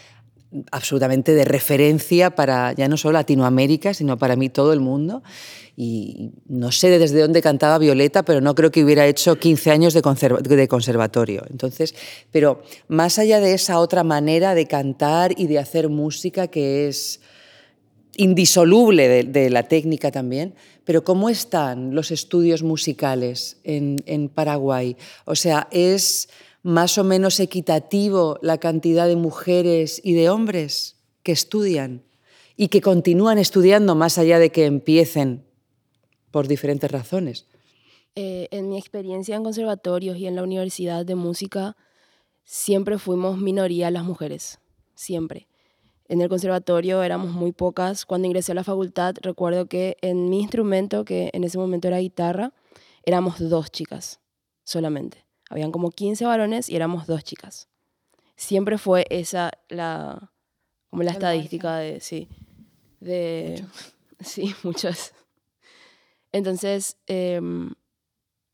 absolutamente de referencia para ya no solo Latinoamérica, sino para mí todo el mundo. Y no sé desde dónde cantaba Violeta, pero no creo que hubiera hecho 15 años de, conserva de conservatorio. Entonces, pero más allá de esa otra manera de cantar y de hacer música que es indisoluble de, la técnica también, pero ¿cómo están los estudios musicales en Paraguay? O sea, es más o menos equitativo la cantidad de mujeres y de hombres que estudian y que continúan estudiando más allá de que empiecen por diferentes razones. Eh, en mi experiencia en conservatorios y en la universidad de música, siempre fuimos minoría las mujeres, siempre. En el conservatorio éramos muy pocas. Cuando ingresé a la facultad, recuerdo que en mi instrumento, que en ese momento era guitarra, éramos dos chicas solamente. Habían como 15 varones y éramos dos chicas. Siempre fue esa la como la El estadística de sí de Mucho. sí muchas. Entonces eh,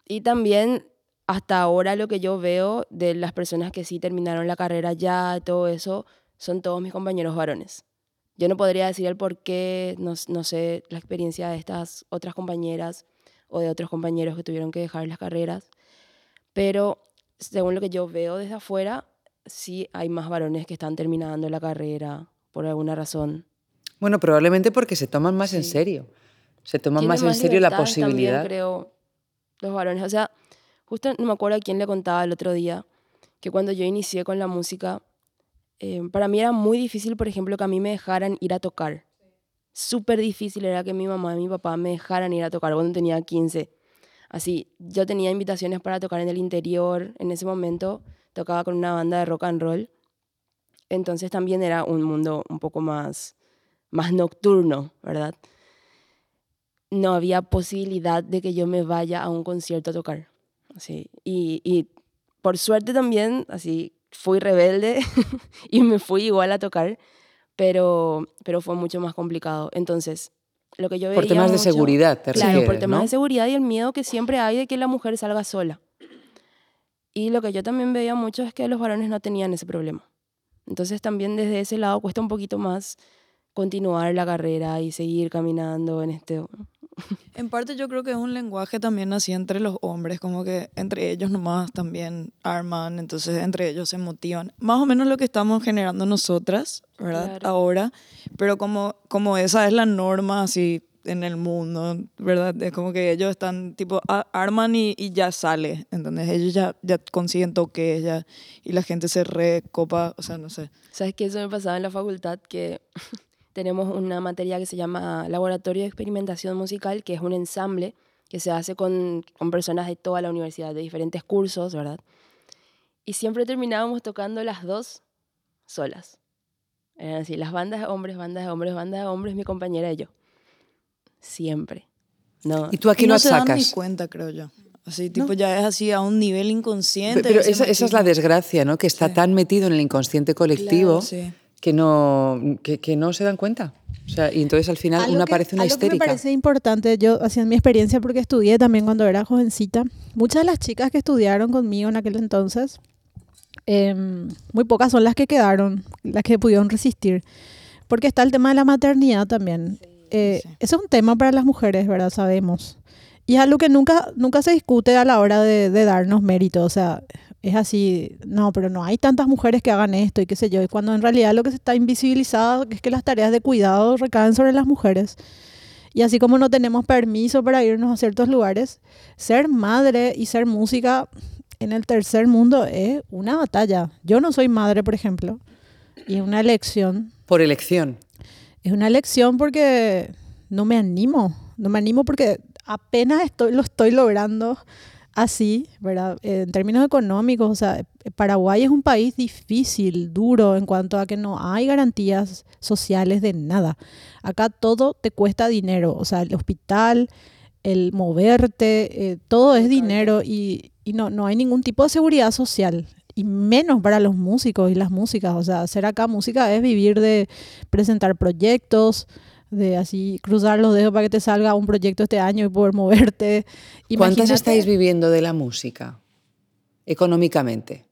y también hasta ahora lo que yo veo de las personas que sí terminaron la carrera ya todo eso son todos mis compañeros varones. Yo no podría decir el por qué, no, no sé la experiencia de estas otras compañeras o de otros compañeros que tuvieron que dejar las carreras, pero según lo que yo veo desde afuera, sí hay más varones que están terminando la carrera por alguna razón. Bueno, probablemente porque se toman más Sí. en serio. Se toman más en serio la libertades también, posibilidad. creo, los varones. O sea, justo no me acuerdo a quién le contaba el otro día que cuando yo inicié con la música, eh, para mí era muy difícil, por ejemplo, que a mí me dejaran ir a tocar. Súper difícil era que mi mamá y mi papá me dejaran ir a tocar cuando tenía 15 Así, yo tenía invitaciones para tocar en el interior. En ese momento tocaba con una banda de rock and roll. Entonces también era un mundo un poco más, más nocturno, ¿verdad? No había posibilidad de que yo me vaya a un concierto a tocar. Así, y, y por suerte también, así, fui rebelde y me fui igual a tocar, pero, pero fue mucho más complicado. Entonces, lo que yo veía Por temas de seguridad, te Claro, por temas ¿no? de seguridad y el miedo que siempre hay de que la mujer salga sola. Y lo que yo también veía mucho es que los varones no tenían ese problema. Entonces también desde ese lado cuesta un poquito más continuar la carrera y seguir caminando en este... En parte yo creo que es un lenguaje también así entre los hombres, como que entre ellos nomás también arman, entonces entre ellos se motivan. Más o menos lo que estamos generando nosotras, ¿verdad? Claro. Ahora, pero como, como esa es la norma así en el mundo, ¿verdad? Es como que ellos están tipo, a- arman y, y ya sale, ¿entendés? Ellos ya, ya consiguen toques ya, y la gente se recopa, o sea, no sé. ¿Sabes qué? Eso me pasaba en la facultad que tenemos una materia que se llama Laboratorio de Experimentación Musical, que es un ensamble que se hace con, con personas de toda la universidad, de diferentes cursos, ¿verdad? Y siempre terminábamos tocando las dos solas. Eran así, las bandas de hombres, bandas de hombres, bandas de hombres, mi compañera y yo. Siempre. No, ¿Y tú aquí y no lo se dan ni cuenta, creo yo. Así, tipo, ya es así a un nivel inconsciente. Pero ese esa, esa es la desgracia, ¿no? Que está Sí. tan metido en el inconsciente colectivo Claro, sí. Que, no, que, que no se dan cuenta. O sea, y entonces al final Algo una que- parece una algo que me histérica. parece importante, yo hacía mi experiencia porque estudié también cuando era jovencita. Muchas de las chicas que estudiaron conmigo en aquel entonces, em, muy pocas son las que quedaron, las que pudieron resistir. Porque está el tema de la maternidad también. Eh, sí. Eso es un tema para las mujeres, ¿verdad? Sabemos. Y es algo que nunca, nunca se discute a la hora de, de darnos mérito. O sea, es así, no, pero no hay tantas mujeres que hagan esto y qué sé yo. Y cuando en realidad lo que se está invisibilizado es que las tareas de cuidado recaen sobre las mujeres. Y así como no tenemos permiso para irnos a ciertos lugares, ser madre y ser música en el tercer mundo es una batalla. Yo no soy madre, por ejemplo, y es una elección. Por elección. Es una elección porque no me animo. No me animo porque apenas estoy, lo estoy logrando así, ¿verdad? Eh, En términos económicos, o sea, Paraguay es un país difícil, duro en cuanto a que no hay garantías sociales de nada. Acá todo te cuesta dinero, o sea, el hospital, el moverte, eh, todo es dinero y, y no, no hay ningún tipo de seguridad social. Y menos para los músicos y las músicas. O sea, hacer acá música es vivir de presentar proyectos, de así cruzar los dedos para que te salga un proyecto este año y poder moverte. ¿Cuántas Imagínate- estáis viviendo de la música? Económicamente.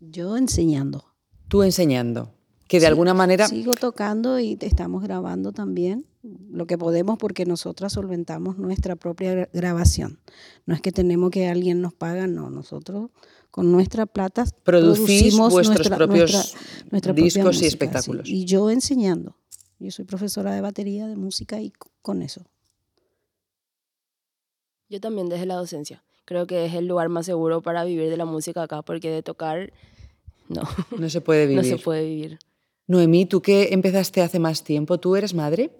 Yo enseñando. Tú enseñando. Que de Sí, alguna manera. Sigo tocando y te estamos grabando también lo que podemos porque nosotras solventamos nuestra propia gra- grabación. No es que tenemos que alguien nos paga, no. Nosotros con nuestra plata producimos vuestros nuestra- propios nuestra- nuestra discos y música, sí. espectáculos. Y yo enseñando. Yo soy profesora de batería, de música y con eso. Yo también desde la docencia. Creo que es el lugar más seguro para vivir de la música acá, porque de tocar, no, No se puede no vivir. se puede vivir. Noemí, ¿tú que empezaste hace más tiempo? ¿Tú eres madre?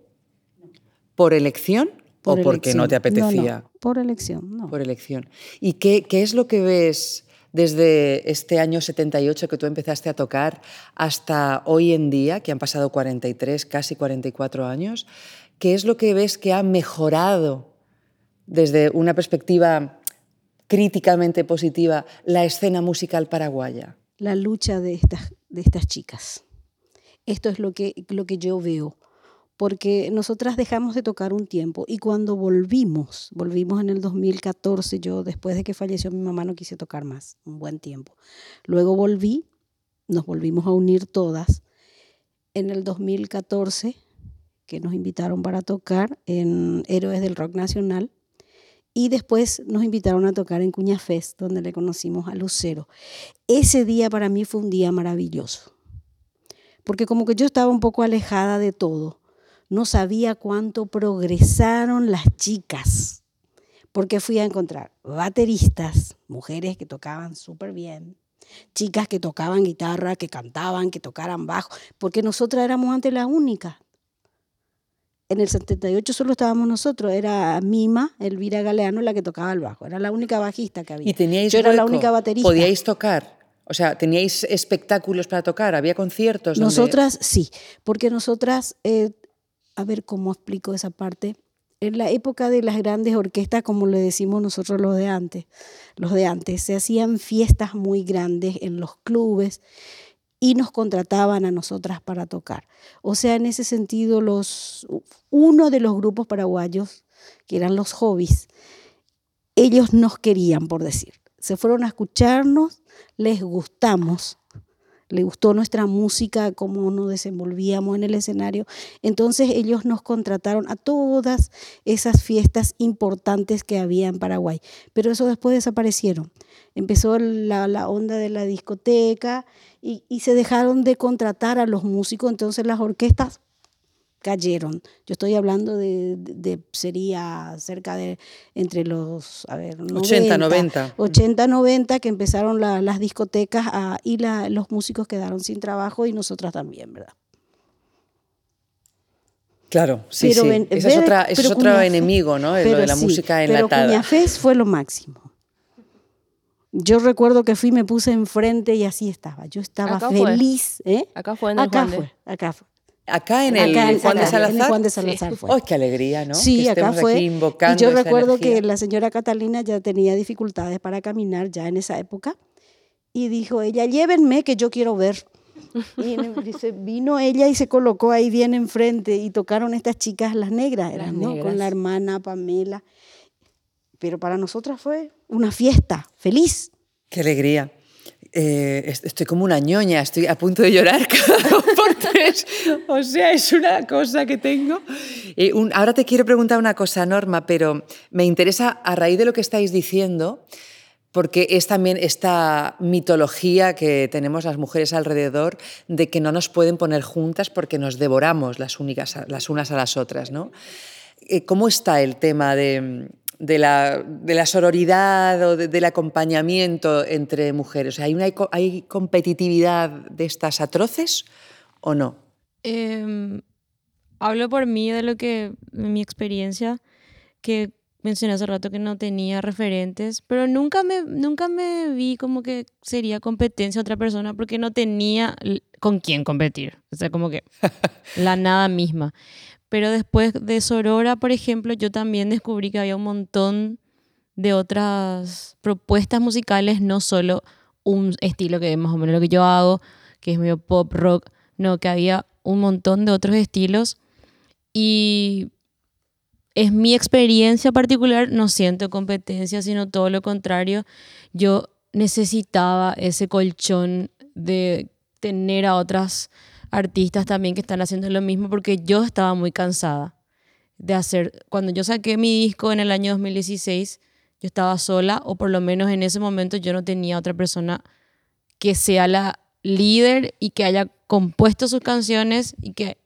¿Por elección Por o porque no elección. te apetecía? no, por elección, no. Por elección. ¿Y qué, qué es lo que ves desde este año 78 que tú empezaste a tocar hasta hoy en día, que han pasado 43, casi 44 años? ¿Qué es lo que ves que ha mejorado desde una perspectiva críticamente positiva la escena musical paraguaya? la lucha de estas, de estas chicas. Esto es lo que, lo que yo veo, porque nosotras dejamos de tocar un tiempo y cuando volvimos, volvimos en el 2014, yo después de que falleció mi mamá no quise tocar más, un buen tiempo. Luego volví, nos volvimos a unir todas. En el 2014, que nos invitaron para tocar en Héroes del Rock Nacional, y después nos invitaron a tocar en Cuña Fest, donde le conocimos a Lucero. Ese día para mí fue un día maravilloso, porque como que yo estaba un poco alejada de todo, no sabía cuánto progresaron las chicas, porque fui a encontrar bateristas, mujeres que tocaban súper bien, chicas que tocaban guitarra, que cantaban, que tocaran bajo, porque nosotras éramos antes las únicas. en el 78 solo estábamos nosotros, era Mima, Elvira Galeano, la que tocaba el bajo, era la única bajista que había. ¿Y teníais Yo era la única baterista. ¿Podíais tocar? O sea, ¿teníais espectáculos para tocar? ¿Había conciertos? donde- Nosotras sí, porque nosotras, eh, a ver cómo explico esa parte. En la época de las grandes orquestas, como le decimos nosotros los de antes, los de antes, se hacían fiestas muy grandes en los clubes y nos contrataban a nosotras para tocar. O sea, en ese sentido, los, uno de los grupos paraguayos, que eran los hobbies, ellos nos querían, por decir. Se fueron a escucharnos, les gustamos, le gustó nuestra música, cómo nos desenvolvíamos en el escenario. Entonces ellos nos contrataron a todas esas fiestas importantes que había en Paraguay. Pero eso después desaparecieron. Empezó la, onda de la discoteca y se dejaron de contratar a los músicos, entonces las orquestas cayeron. Yo estoy hablando de, de- de- sería cerca de entre los, a ver, 80, 90. 80, 90 que empezaron la- las discotecas a- y la- los músicos quedaron sin trabajo y nosotras también, ¿verdad? Claro, sí, Pero sí. ven- Ese es, otra, ese es pero otro enemigo, ¿no? Lo pero de la sí, música Pero enlatada. Cuñafés fue lo máximo. Yo recuerdo que fui, me puse enfrente y así estaba. Yo estaba Acá fue. feliz. ¿eh? Acá fue en el Acá Juan de- fue, acá fue. Acá en el Acá Juan de acá, en el Salazar. Juan de Salazar fue. ¡Ay, qué alegría, ¿no? Sí, que acá fue. aquí Y invocando yo esa recuerdo energía. que la señora Catalina ya tenía dificultades para caminar ya en esa época. Y dijo ella, llévenme que yo quiero ver. Y dice, vino ella y se colocó ahí bien enfrente y tocaron estas chicas, las negras, Las eran, ¿no? Con negras. la hermana Pamela. Pero para nosotras fue una fiesta, feliz. Qué alegría. Eh, est- estoy como una ñoña, estoy a punto de llorar cada por tres. O sea, es una cosa que tengo. Eh, un- ahora te quiero preguntar una cosa, Norma, pero me interesa a raíz de lo que estáis diciendo, porque es también esta mitología que tenemos las mujeres alrededor de que no nos pueden poner juntas porque nos devoramos las, únicas, las unas a las otras, ¿no? Eh, ¿Cómo está el tema de, de la, de la sororidad o de- del acompañamiento entre mujeres? O sea, ¿hay, una, ¿Hay competitividad de estas atroces o no? Em, hablo por mí de lo que, de mi experiencia, que mencioné hace rato que no tenía referentes, pero nunca me, nunca me vi como que sería competencia a otra persona porque no tenía con quién competir. O sea, como que la nada misma. Pero después de Sorora, por ejemplo, yo también descubrí que había un montón de otras propuestas musicales, no solo un estilo que más o menos lo que yo hago, que es medio pop rock, no, que había un montón de otros estilos. Y es mi experiencia particular, no siento competencia, sino todo lo contrario. Yo necesitaba ese colchón de tener a otras artistas también que están haciendo lo mismo porque yo estaba muy cansada de hacer, cuando yo saqué mi disco en el año 2016, yo estaba sola o por lo menos en ese momento yo no tenía otra persona que sea la líder y que haya compuesto sus canciones y que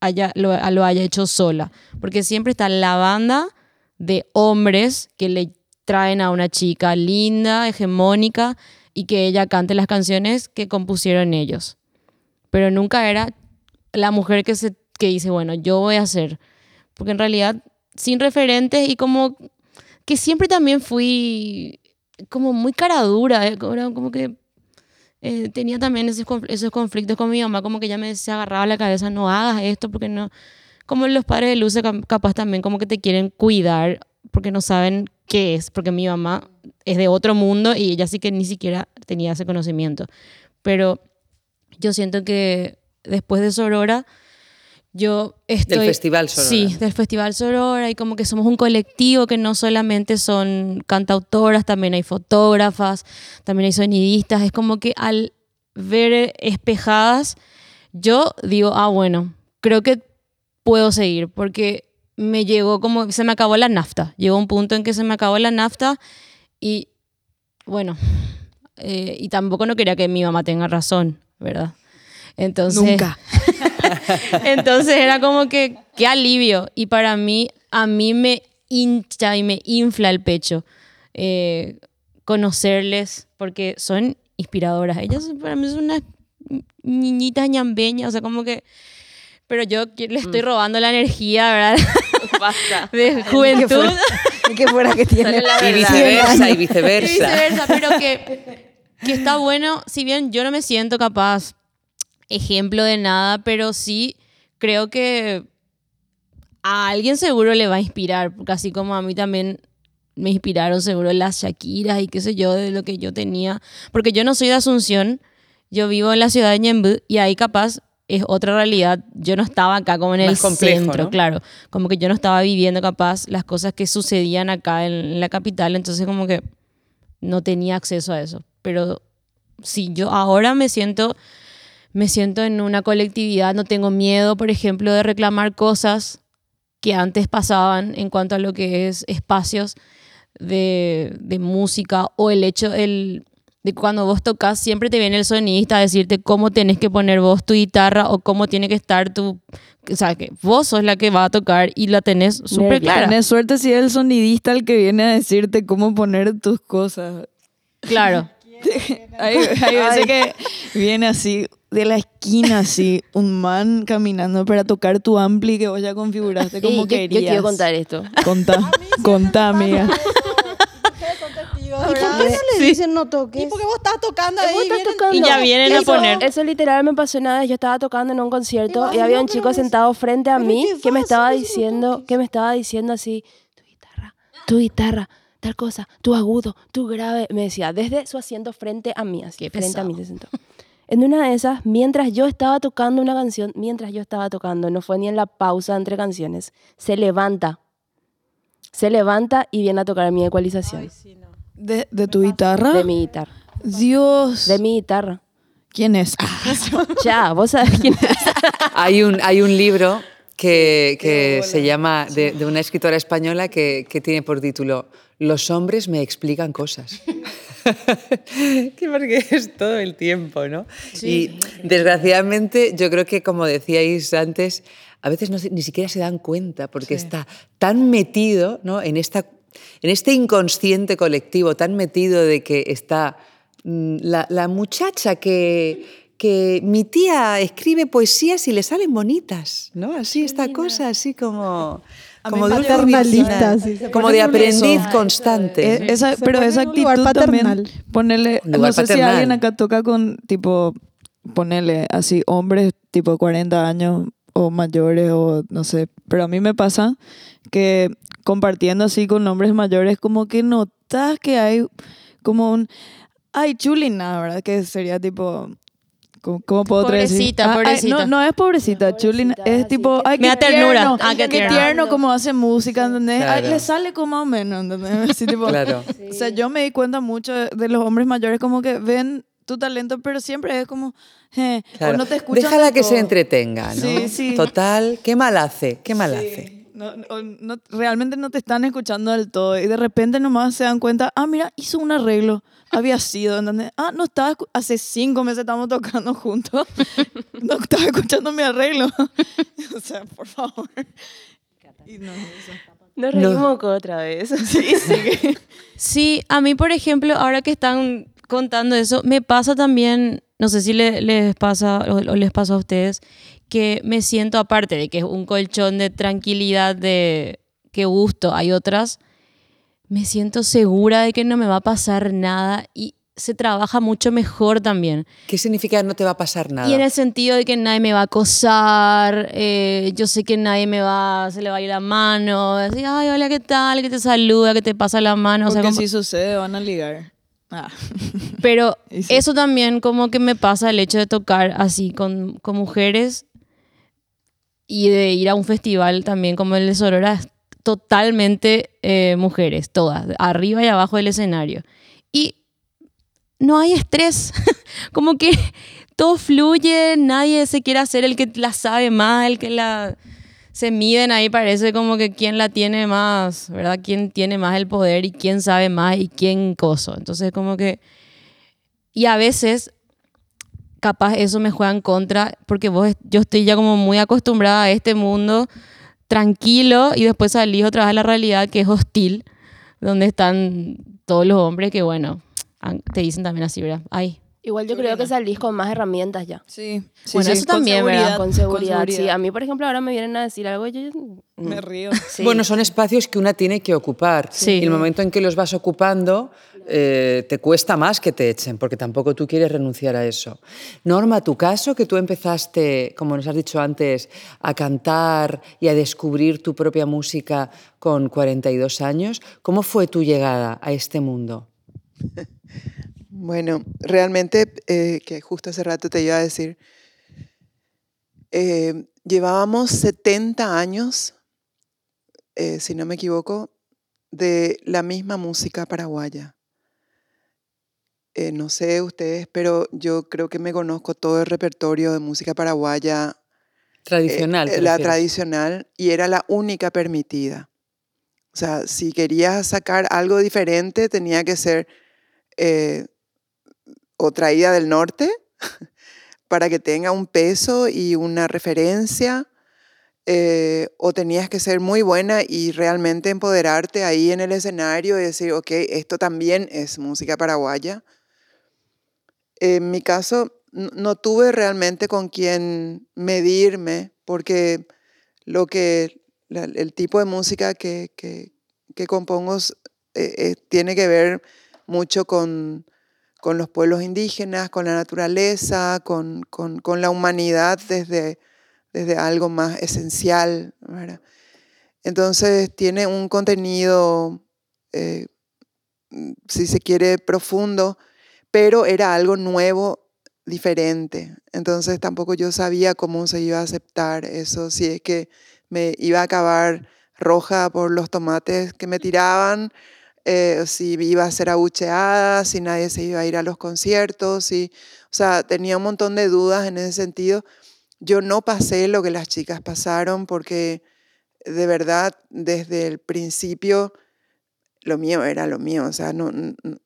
haya, lo, lo haya hecho sola. Porque siempre está la banda de hombres que le traen a una chica linda, hegemónica, y que ella cante las canciones que compusieron ellos. Pero nunca era la mujer que, se, que dice, bueno, yo voy a hacer. Porque en realidad, sin referentes y como que siempre también fui como muy cara dura, ¿eh? como, que eh, tenía también esos, esos conflictos con mi mamá, como que ella me se agarraba la cabeza, no hagas esto, porque no... Como los padres de Luce capaz también como que te quieren cuidar porque no saben qué es, porque mi mamá es de otro mundo y ella sí que ni siquiera tenía ese conocimiento. Pero yo siento que después de Sorora, yo estoy... Del Festival Sorora. Sí, del Festival Sorora y como que somos un colectivo que no solamente son cantautoras, también hay fotógrafas, también hay sonidistas. Es como que al ver espejadas, yo digo, ah, bueno, creo que puedo seguir porque me llegó como, se me acabó la nafta. Llegó un punto en que se me acabó la nafta y bueno, eh, y tampoco no quería que mi mamá tenga razón, ¿verdad? Entonces, Nunca. entonces era como que, qué alivio. Y para mí, a mí me hincha y me infla el pecho eh, conocerles, porque son inspiradoras. Ellas para mí son unas niñitas ñambeñas, o sea, como que Pero yo le estoy robando la energía, ¿verdad? Basta. De juventud. Que fuera que tiene. Y viceversa, y Y viceversa. viceversa, pero que, que está bueno, si bien yo no me siento capaz ejemplo de nada, pero sí creo que a alguien seguro le va a inspirar, porque así como a mí también me inspiraron seguro las Shakiras y qué sé yo, de lo que yo tenía, porque yo no soy de Asunción, yo vivo en la ciudad de Ñemby y ahí capaz es otra realidad, yo no estaba acá como en el Más complejo, centro, ¿no? claro, como que yo no estaba viviendo capaz las cosas que sucedían acá en, en la capital, entonces como que no tenía acceso a eso, pero sí, yo ahora me siento me siento en una colectividad, no tengo miedo, por ejemplo, de reclamar cosas que antes pasaban en cuanto a lo que es espacios de, de música o el hecho el, de cuando vos tocas siempre te viene el sonidista a decirte cómo tenés que poner vos tu guitarra o cómo tiene que estar tu... O sea, que vos sos la que va a tocar y la tenés súper clara. Tenés suerte si es el sonidista el que viene a decirte cómo poner tus cosas. Claro. Hay, hay veces que viene así de la esquina, así, un man caminando para tocar tu ampli que vos ya configuraste Y como yo, yo querías. quiero contar esto. Contá, contá, amiga. ¿Y por qué no le dicen no toques? Y porque vos estás tocando ahí. Vos estás vienen- tocando. Y ya vienen a Eso- poner. Eso literal me pasó una vez. Yo estaba tocando en un concierto Igual y había un chico sentado frente a mí ¿qué que me estaba diciendo, que me estaba diciendo así, tu guitarra, tu guitarra, tal cosa, tu agudo, tu grave. Me decía, desde su asiento frente a mí, así, Qué frente a mí se sentó. En una de esas, mientras yo estaba tocando una canción, mientras yo estaba tocando, no fue ni en la pausa entre canciones, se levanta. Se levanta y viene a tocar mi ecualización. ¿De, de tu guitarra? De mi guitarra. Dios. De mi guitarra. ¿Quién es? Ya, vos sabés quién es. Hay un, hay un libro que, que se llama, de, de una escritora española que, que tiene por título Los hombres me explican cosas. que porque es todo el tiempo, ¿no? Y desgraciadamente yo creo que, como decíais antes, a veces no ni siquiera se dan cuenta porque está tan metido ¿no? en, esta, en este inconsciente colectivo, tan metido de que está mm, la, la muchacha que, que mi tía escribe poesías y le salen bonitas, ¿no? Así esta cosa, así como, como de paternalista, sí, como de aprendiz eso. constante. Eh, esa- pero esa actitud también, ponerle, no sé si alguien acá toca con, tipo, ponerle así, hombres tipo 40 años o mayores o no sé, pero a mí me pasa que compartiendo así con hombres mayores, como que notas que hay como un, ay, chulina, ¿verdad? Que sería tipo... ¿Cómo, cómo puedo decir? Pobrecita, Ah, ay, pobrecita. no, no es pobrecita, Pobrecita, es tipo, ay, Me qué da ternura. tierno, Ah, qué qué tierno. tierno como hace música, ¿entendés? Ay, Claro. le sale como más o menos, ¿entendés? Así, tipo, Claro. o sea, yo me di cuenta mucho de, de los hombres mayores como que ven tu talento, pero siempre es como, eh, Claro. no te escuchan Déjala que se entretenga, ¿no? Sí, sí. Total, qué mal hace, qué mal Sí. hace. No, no- no- realmente no te están escuchando del todo y de repente nomás se dan cuenta, ah, mira, hizo un arreglo, había sido, ¿entendés? Ah, no estaba, hace cinco meses estamos tocando juntos, no estaba escuchando mi arreglo. o sea, por favor. Y no, eso. Nos No. reímos otra vez. Sí, sí. Sí, a mí, por ejemplo, ahora que están contando eso, me pasa también, no sé si le- les pasa o, o les pasa a ustedes, que me siento, aparte de que es un colchón de tranquilidad, de qué gusto, hay otras, me siento segura de que no me va a pasar nada y se trabaja mucho mejor también. ¿Qué significa no te va a pasar nada? Y en el sentido de que nadie me va a acosar, eh, yo sé que nadie me va, se le va a ir la mano, así, ay, hola, ¿qué tal? Que te saluda, que te pasa la mano. o sea, Porque como- si sucede, van a ligar. Ah. Pero sí. eso también como que me pasa el hecho de tocar así con, con mujeres y de ir a un festival también como el de Sorora, totalmente eh, mujeres, todas, arriba y abajo del escenario. Y no hay estrés, como que todo fluye, nadie se quiere hacer el que la sabe más, el que la... Se miden ahí, parece como que quién la tiene más, ¿verdad? Quién tiene más el poder y quién sabe más y quién coso. Entonces, como que y a veces, capaz eso me juega en contra, porque vos, yo estoy ya como muy acostumbrada a este mundo tranquilo y después salís otra vez a la realidad que es hostil, donde están todos los hombres que, bueno, te dicen también así, ¿verdad? Ay, Igual yo creo que salís con más herramientas ya. Sí, sí, Bueno, sí, eso con también, ¿verdad? seguridad, Con seguridad. Sí, seguridad. a mí, por ejemplo, ahora me vienen a decir algo y yo... mm, Me río. sí. Bueno, son espacios que una tiene que ocupar. Sí. Y el momento en que los vas ocupando, eh, te cuesta más que te echen, porque tampoco tú quieres renunciar a eso. Norma, tu caso, que tú empezaste, como nos has dicho antes, a cantar y a descubrir tu propia música con 42 años, ¿cómo fue tu llegada a este mundo? Bueno, realmente, eh, que justo hace rato te iba a decir, eh, llevábamos 70 años, si no me equivoco, de la misma música paraguaya. Eh, no sé ustedes, pero yo creo que me conozco todo el repertorio de música paraguaya eh, Tradicional. eh, la refieres. tradicional, y era la única permitida. O sea, si querías sacar algo diferente, tenía que ser eh, o traída del norte para que tenga un peso y una referencia, eh, o tenías que ser muy buena y realmente empoderarte ahí en el escenario y decir, ok, esto también es música paraguaya. En mi caso, no tuve realmente con quién medirme, porque lo que, el tipo de música que, que, compongo eh, eh, tiene que ver mucho con, con los pueblos indígenas, con la naturaleza, con, con- la humanidad desde, desde algo más esencial. Entonces tiene un contenido, eh, mm, si se quiere, profundo, pero era algo nuevo, diferente. Entonces tampoco yo sabía cómo se iba a aceptar eso, si es que me iba a acabar roja por los tomates que me tiraban, eh, si iba a ser abucheada, si nadie se iba a ir a los conciertos, si, o sea, tenía un montón de dudas en ese sentido. Yo no pasé lo que las chicas pasaron porque de verdad desde el principio lo mío era lo mío, o sea, no,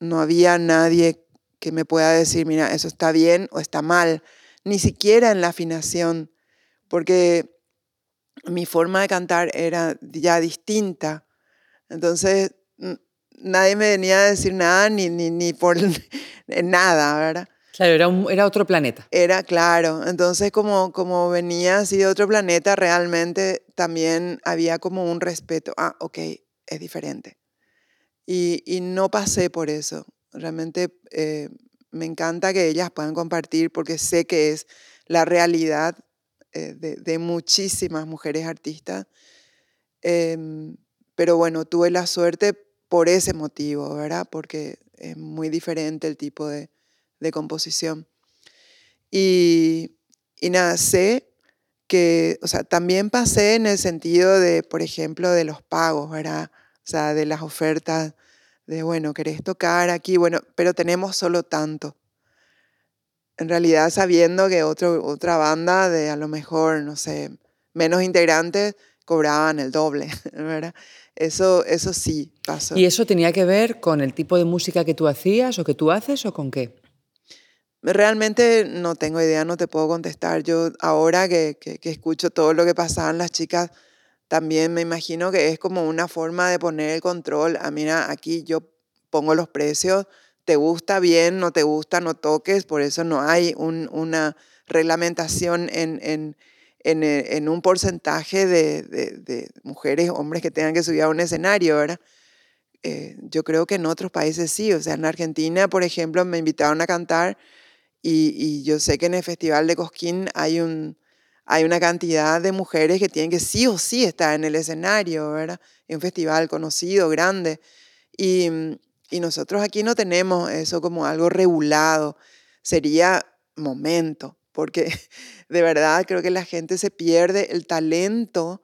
no había nadie que me pueda decir, mira, eso está bien o está mal, ni siquiera en la afinación, porque mi forma de cantar era ya distinta. Entonces, nadie me venía a decir nada, ni, ni, ni por nada, ¿verdad? Claro, era, un- era otro planeta. Era claro. Entonces, como, como venía así de otro planeta, realmente también había como un respeto. Ah, ok, es diferente. Y, y no pasé por eso. Realmente eh, me encanta que ellas puedan compartir porque sé que es la realidad eh, de, de muchísimas mujeres artistas. Em, pero bueno, tuve la suerte por ese motivo, ¿verdad? Porque es muy diferente el tipo de, de composición. Y, y nada, sé que, o sea, también pasé en el sentido de, por ejemplo, de los pagos, ¿verdad? O sea, de las ofertas de, bueno, querés tocar aquí, bueno, pero tenemos solo tanto. En realidad, sabiendo que otro, otra banda de a lo mejor, no sé, menos integrantes cobraban el doble, ¿verdad? Eso, eso sí pasó. ¿Y eso tenía que ver con el tipo de música que tú hacías o que tú haces o con qué? Realmente no tengo idea, no te puedo contestar. Yo ahora que, que, que escucho todo lo que pasaban las chicas, también me imagino que es como una forma de poner el control. Ah, mira, aquí yo pongo los precios, te gusta bien, no te gusta, no toques, por eso no hay un- una reglamentación en, eh, un porcentaje de mujeres, hombres que tengan que subir a un escenario, ¿verdad? Eh, yo creo que en otros países sí, o sea, en Argentina, por ejemplo, me invitaron a cantar y, y yo sé que en el Festival de Cosquín hay, un, hay una cantidad de mujeres que tienen que sí o sí estar en el escenario, ¿verdad? Es un festival conocido, grande. Y, mm, nosotros aquí no tenemos eso como algo regulado. Sería momento, porque de verdad creo que la gente se pierde el talento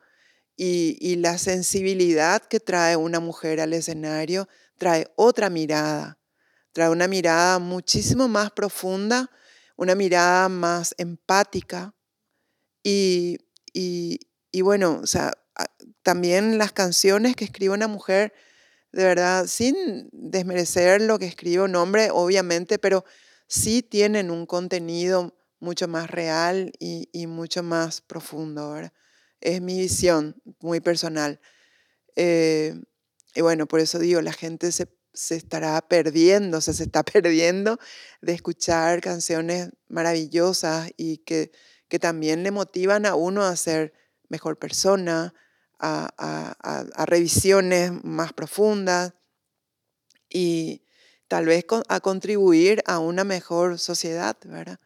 y, y la sensibilidad que trae una mujer al escenario, trae otra mirada, trae una mirada muchísimo más profunda, una mirada más empática y, y, bueno, o sea, también las canciones que escribe una mujer, de verdad, sin desmerecer lo que escribe un hombre, obviamente, pero sí tienen un contenido mucho más real y, y mucho más profundo, ¿verdad? Es mi visión muy personal. Eh, y bueno, por eso digo, la gente se, se estará perdiendo, o sea, se está perdiendo de escuchar canciones maravillosas y que, que también le motivan a uno a ser mejor persona, a, a, a, revisiones más profundas y tal vez a contribuir a una mejor sociedad, ¿verdad?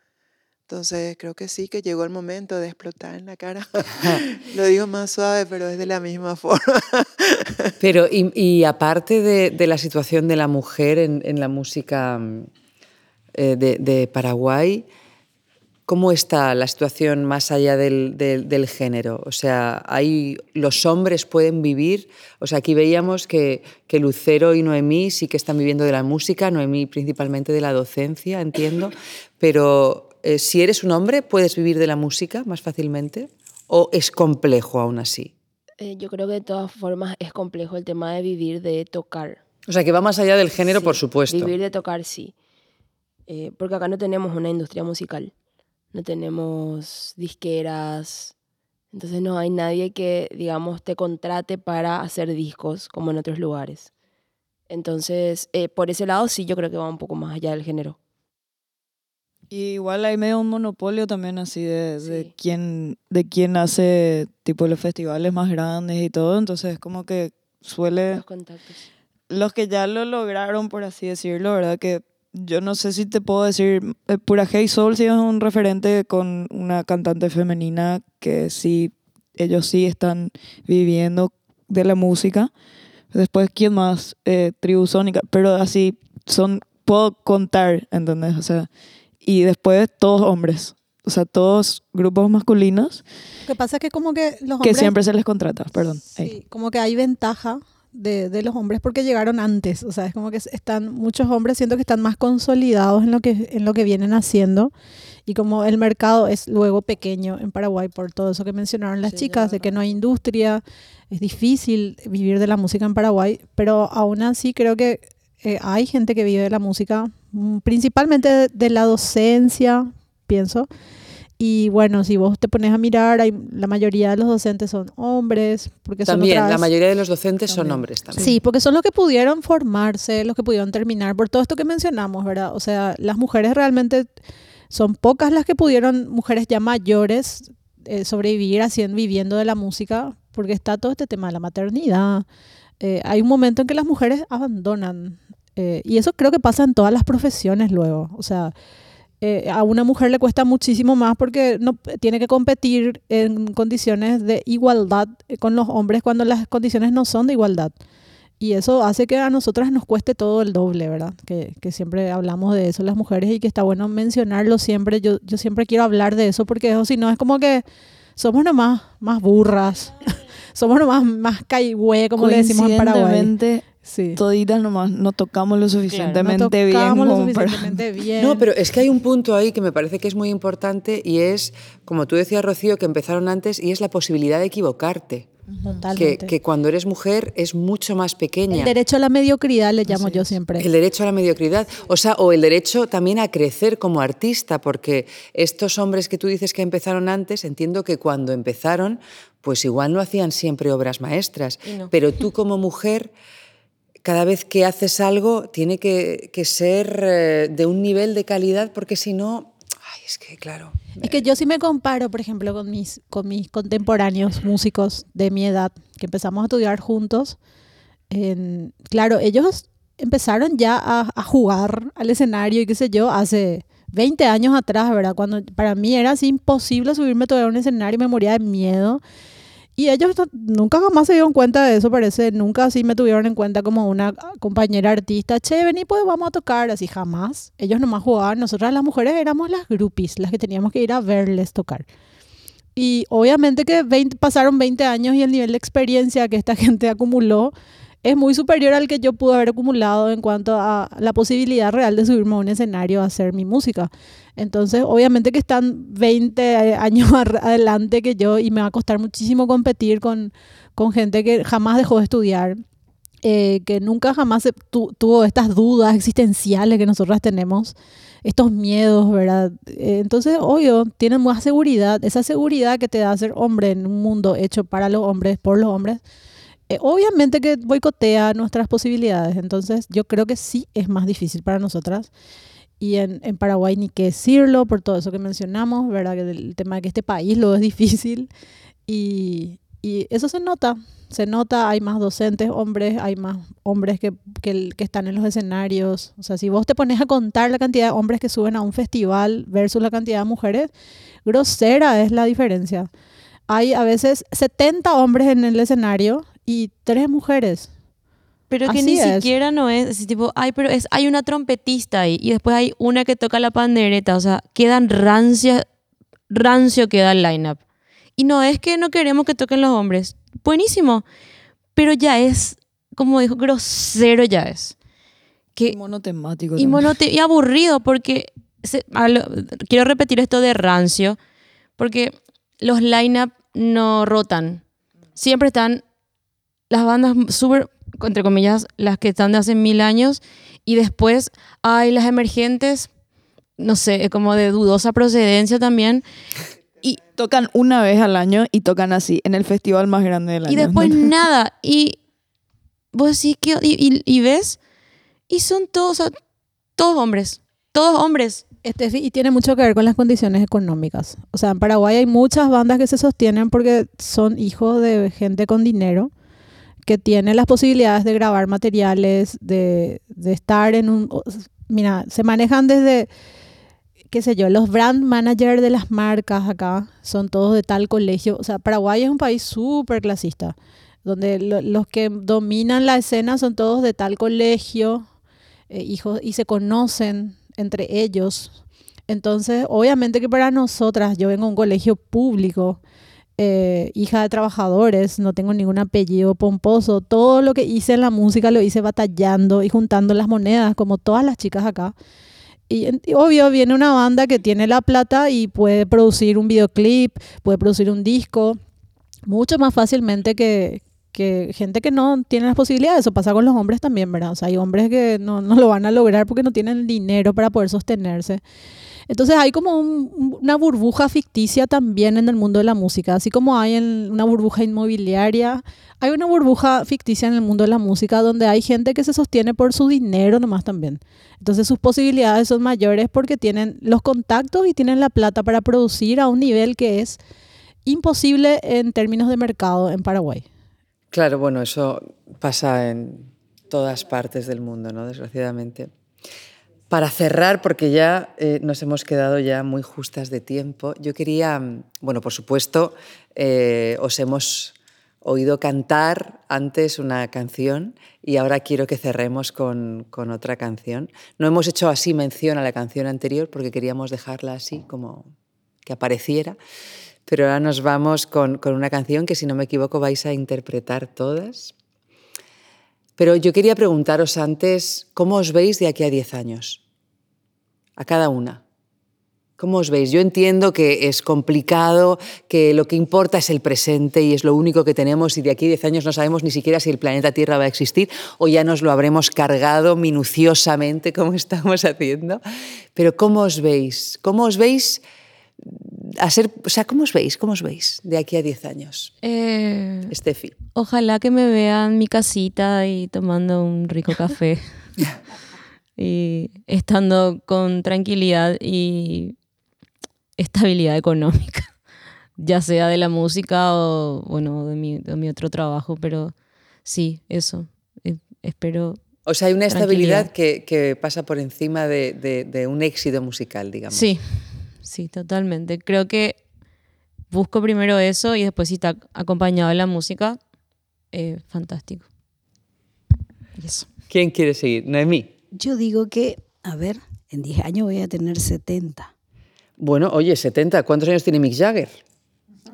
Entonces creo que sí, que llegó el momento de explotar en la cara. Lo digo más suave, pero es de la misma forma. pero y, aparte de, de, la situación de la mujer en, en la música mm, eh, de, de, Paraguay, ¿cómo está la situación más allá del, del, del, género? O sea, ¿hay, ¿los hombres pueden vivir? O sea, aquí veíamos que, que Lucero y Noemí sí que están viviendo de la música, Noemí principalmente de la docencia, entiendo, pero eh, si eres un hombre, ¿puedes vivir de la música más fácilmente? ¿O es complejo aún así? Eh, yo creo que de todas formas es complejo el tema de vivir de tocar. O sea, que va más allá del género, por supuesto. Vivir de tocar, sí. Eh, porque acá no tenemos una industria musical. No tenemos disqueras. Entonces no hay nadie que, digamos, te contrate para hacer discos como en otros lugares. Entonces, por ese lado sí yo creo que va un poco más allá del género. Y igual hay medio un monopolio también así de, de quién de quién hace tipo los festivales más grandes y todo, entonces como que suele los contactos. Los que ya lo lograron por así decirlo, ¿verdad? Que yo no sé si te puedo decir eh, Pura Hey Soul sí es un referente con una cantante femenina que sí ellos sí están viviendo de la música. Después quién más eh, Tribu Sónica, pero así son puedo contar, ¿entendés? O sea, y después todos hombres. O sea, todos grupos masculinos. Lo que pasa es que como que los hombres... Que siempre se les contrata, perdón. Sí, como que hay ventaja de, de, los hombres porque llegaron antes. O sea, es como que están muchos hombres siento que están más consolidados en lo que, en lo que vienen haciendo. Y como el mercado es luego pequeño en Paraguay por todo eso que mencionaron las chicas, de que no hay industria, es difícil vivir de la música en Paraguay, pero aún así creo que eh, hay gente que vive de la música, mm, principalmente de, la docencia, pienso. Y bueno, si vos te pones a mirar, hay, la mayoría de los docentes son hombres. Porque también, la mayoría de los docentes son hombres también. Sí, porque son los que pudieron formarse, los que pudieron terminar, por todo esto que mencionamos, ¿verdad? O sea, las mujeres realmente son pocas las que pudieron, mujeres ya mayores, eh, sobrevivir haciendo, viviendo de la música, porque está todo este tema de la maternidad. Eh, hay un momento en que las mujeres abandonan eh, y eso creo que pasa en todas las profesiones luego. O sea, eh, a una mujer le cuesta muchísimo más porque no, tiene que competir en condiciones de igualdad con los hombres cuando las condiciones no son de igualdad. Y eso hace que a nosotras nos cueste todo el doble, ¿verdad? Que, que siempre hablamos de eso las mujeres y que está bueno mencionarlo siempre. Yo, yo siempre quiero hablar de eso porque eso si no es como que somos nomás más burras, somos nomás más caigüe, como le decimos en Paraguay. Sí. Toditas nomás no tocamos lo suficientemente bien. Lo suficientemente bien. No, pero es que hay un punto ahí que me parece que es muy importante y es, como tú decías, Rocío, que empezaron antes y es la posibilidad de equivocarte. Que, que, cuando eres mujer es mucho más pequeña. El derecho a la mediocridad le llamo yo siempre. El derecho a la mediocridad. O sea, o el derecho también a crecer como artista, porque estos hombres que tú dices que empezaron antes, entiendo que cuando empezaron, pues igual no hacían siempre obras maestras. Pero tú como mujer cada vez que haces algo tiene que, ser eh, de un nivel de calidad, porque si no, ay, es que claro. Es que yo sí me comparo, por ejemplo, con mis, con mis contemporáneos músicos de mi edad, que empezamos a estudiar juntos. claro, ellos empezaron ya a, jugar al escenario y qué sé yo, hace 20 años atrás, ¿verdad? Cuando para mí era así imposible subirme todavía a un escenario y me moría de miedo. Y ellos nunca jamás se dieron cuenta de eso, parece, nunca así me tuvieron en cuenta como una compañera artista, che, vení, pues vamos a tocar, así jamás. Ellos nomás jugaban, nosotras las mujeres éramos las groupies, las que teníamos que ir a verles tocar. Y obviamente que pasaron 20 años y el nivel de experiencia que esta gente acumuló es muy superior al que yo pude haber acumulado en cuanto a la posibilidad real de subirme a un escenario a hacer mi música. Entonces, obviamente que están 20 años adelante que yo y me va a costar muchísimo competir con, con gente que jamás dejó de estudiar, eh, que nunca jamás tuvo estas dudas existenciales que nosotras tenemos, estos miedos, ¿verdad? Eh, entonces, obvio, tienen más seguridad, esa seguridad que te da ser hombre en un mundo hecho para los hombres, por los hombres eh, obviamente que boicotea nuestras posibilidades. Entonces, yo creo que sí es más difícil para nosotras. Y en, en Paraguay ni qué decirlo, por todo eso que mencionamos, ¿verdad? Que el tema de que este país lo es difícil. Y, y eso se nota, se nota, hay más docentes hombres, hay más hombres que, que, que, están en los escenarios. O sea, si vos te pones a contar la cantidad de hombres que suben a un festival versus la cantidad de mujeres, grosera es la diferencia. Hay a veces 70 hombres en el escenario y tres mujeres. Pero que Así ni es. siquiera no es, así tipo, ay, pero es, hay una trompetista ahí y después hay una que toca la pandereta, o sea, quedan rancia, rancio queda el lineup. Y no es que no queremos que toquen los hombres, buenísimo, pero ya es, como dijo, grosero ya es. Que, Y monotemático. y, también. monote- y aburrido, porque se- lo- quiero repetir esto de rancio, porque los line-up no rotan. Siempre están las bandas súper, entre comillas, las que están de hace mil años, y después hay las emergentes, no sé, como de dudosa procedencia también, Tocan una vez al año y tocan así, en el festival más grande del año. y después nada. Y vos decís que, y, y- y ves, y son todos, o sea, todos hombres, todos hombres. Estefi, y tiene mucho que ver con las condiciones económicas. O sea, en Paraguay hay muchas bandas que se sostienen porque son hijos de gente con dinero que tiene las posibilidades de grabar materiales, de, de estar en un... Mira, se manejan desde, qué sé yo, los brand managers de las marcas acá son todos de tal colegio. O sea, Paraguay es un país súper clasista, donde lo- los que dominan la escena son todos de tal colegio, eh, hijos, y se conocen entre ellos. Entonces, obviamente que para nosotras, yo vengo de un colegio público, eh, hija de trabajadores, no tengo ningún apellido pomposo, todo lo que hice en la música lo hice batallando y juntando las monedas, como todas las chicas acá. Y, y obvio, viene una banda que tiene la plata y puede producir un videoclip, puede producir un disco, mucho más fácilmente que, que gente que no tiene las posibilidades. Eso pasa con los hombres también, ¿verdad? O sea, hay hombres que no, no lo van a lograr porque no tienen dinero para poder sostenerse. Entonces hay como un- un- una burbuja ficticia también en el mundo de la música, así como hay en una burbuja inmobiliaria, hay una burbuja ficticia en el mundo de la música donde hay gente que se sostiene por su dinero nomás también. Entonces sus posibilidades son mayores porque tienen los contactos y tienen la plata para producir a un nivel que es imposible en términos de mercado en Paraguay. Claro, bueno, eso pasa en todas partes del mundo, ¿no? Desgraciadamente. Para cerrar, porque ya eh, nos hemos quedado ya muy justas de tiempo, yo quería, bueno, por supuesto, eh, os hemos oído cantar antes una canción y ahora quiero que cerremos con, con otra canción. No hemos hecho así mención a la canción anterior porque queríamos dejarla así como que apareciera, pero ahora nos vamos con, con una canción que si no me equivoco vais a interpretar todas. Pero yo quería preguntaros antes, ¿cómo os veis de aquí a 10 años? A cada una. ¿Cómo os veis? Yo entiendo que es complicado, que lo que importa es el presente y es lo único que tenemos y de aquí a 10 años no sabemos ni siquiera si el planeta Tierra va a existir o ya nos lo habremos cargado minuciosamente como estamos haciendo. Pero ¿cómo os veis? ¿Cómo os veis? A ser, o sea, ¿cómo os veis? ¿Cómo os veis de aquí a 10 años? Eh, Steffi. Ojalá que me vean mi casita y tomando un rico café. y estando con tranquilidad y estabilidad económica. Ya sea de la música o bueno, de mi, de mi otro trabajo, pero sí, eso. Eh, Espero. O sea, hay una estabilidad que, que pasa por encima de, de- de un éxito musical, digamos. Sí, sí, totalmente. Creo que busco primero eso y después si está acompañado de la música, eh, fantástico. Y eso. ¿Quién quiere seguir? Noemí. Yo digo que, a ver, en 10 años voy a tener 70. Bueno, oye, 70. ¿Cuántos años tiene Mick Jagger?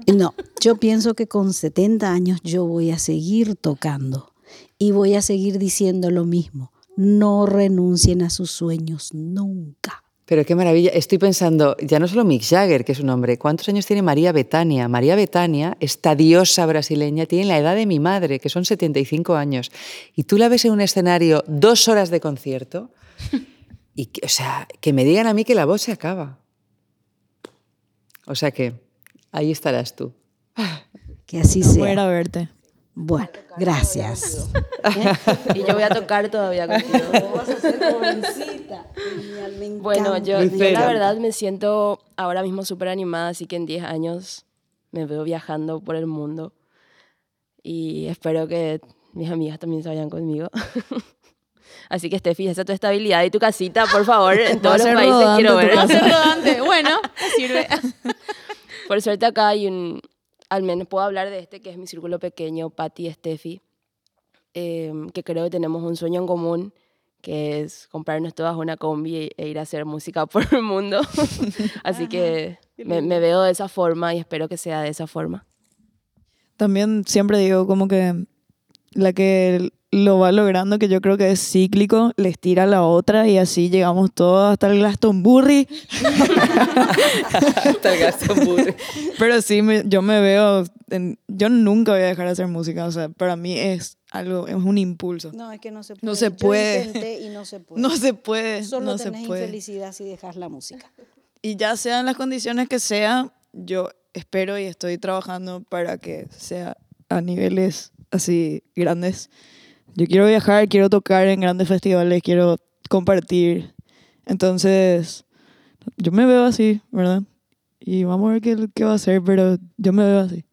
No, yo pienso que con 70 años yo voy a seguir tocando y voy a seguir diciendo lo mismo. No renuncien a sus sueños nunca. Pero qué maravilla. Estoy pensando, ya no solo Mick Jagger, que es un hombre, ¿cuántos años tiene María Betania? María Betania, esta diosa brasileña, tiene la edad de mi madre, que son 75 años. Y tú la ves en un escenario dos horas de concierto y, que- o sea, que me digan a mí que la voz se acaba. O sea que ahí estarás tú. Que así Voy a ir sea. a verte. Bueno, gracias. y yo voy a tocar todavía contigo. Vas a ser jovencita. Bueno, yo, yo la verdad me siento ahora mismo súper animada, así que en 10 años me veo viajando por el mundo. Y espero que mis amigas también se vayan conmigo. Así que Steffi, esa tu estabilidad y tu casita, por favor, en todos los países rodante quiero ver. Bueno, sirve. Por suerte acá hay un, al menos puedo hablar de este que es mi círculo pequeño, Patti y Steffi, eh, que creo que tenemos un sueño en común, que es comprarnos todas una combi e, e ir a hacer música por el mundo. Así que me, me veo de esa forma y espero que sea de esa forma. También siempre digo como que la que lo va logrando, que yo creo que es cíclico, les tira a la otra y así llegamos todos hasta el Glastonbury. Hasta el Glastonbury. Pero sí, me- yo me veo, en- yo nunca voy a dejar de hacer música, o sea, para mí es algo, es un impulso. No, es que no se puede. No se Yo puede. intenté y no se puede. No se puede, Solo no se tenés puede. infelicidad si dejas la música. Y ya sean las condiciones que sea, yo espero y estoy trabajando para que sea a niveles así grandes. Yo quiero viajar, quiero tocar en grandes festivales, quiero compartir. Entonces, yo me veo así, ¿verdad? Y vamos a ver qué, qué va a hacer, pero yo me veo así.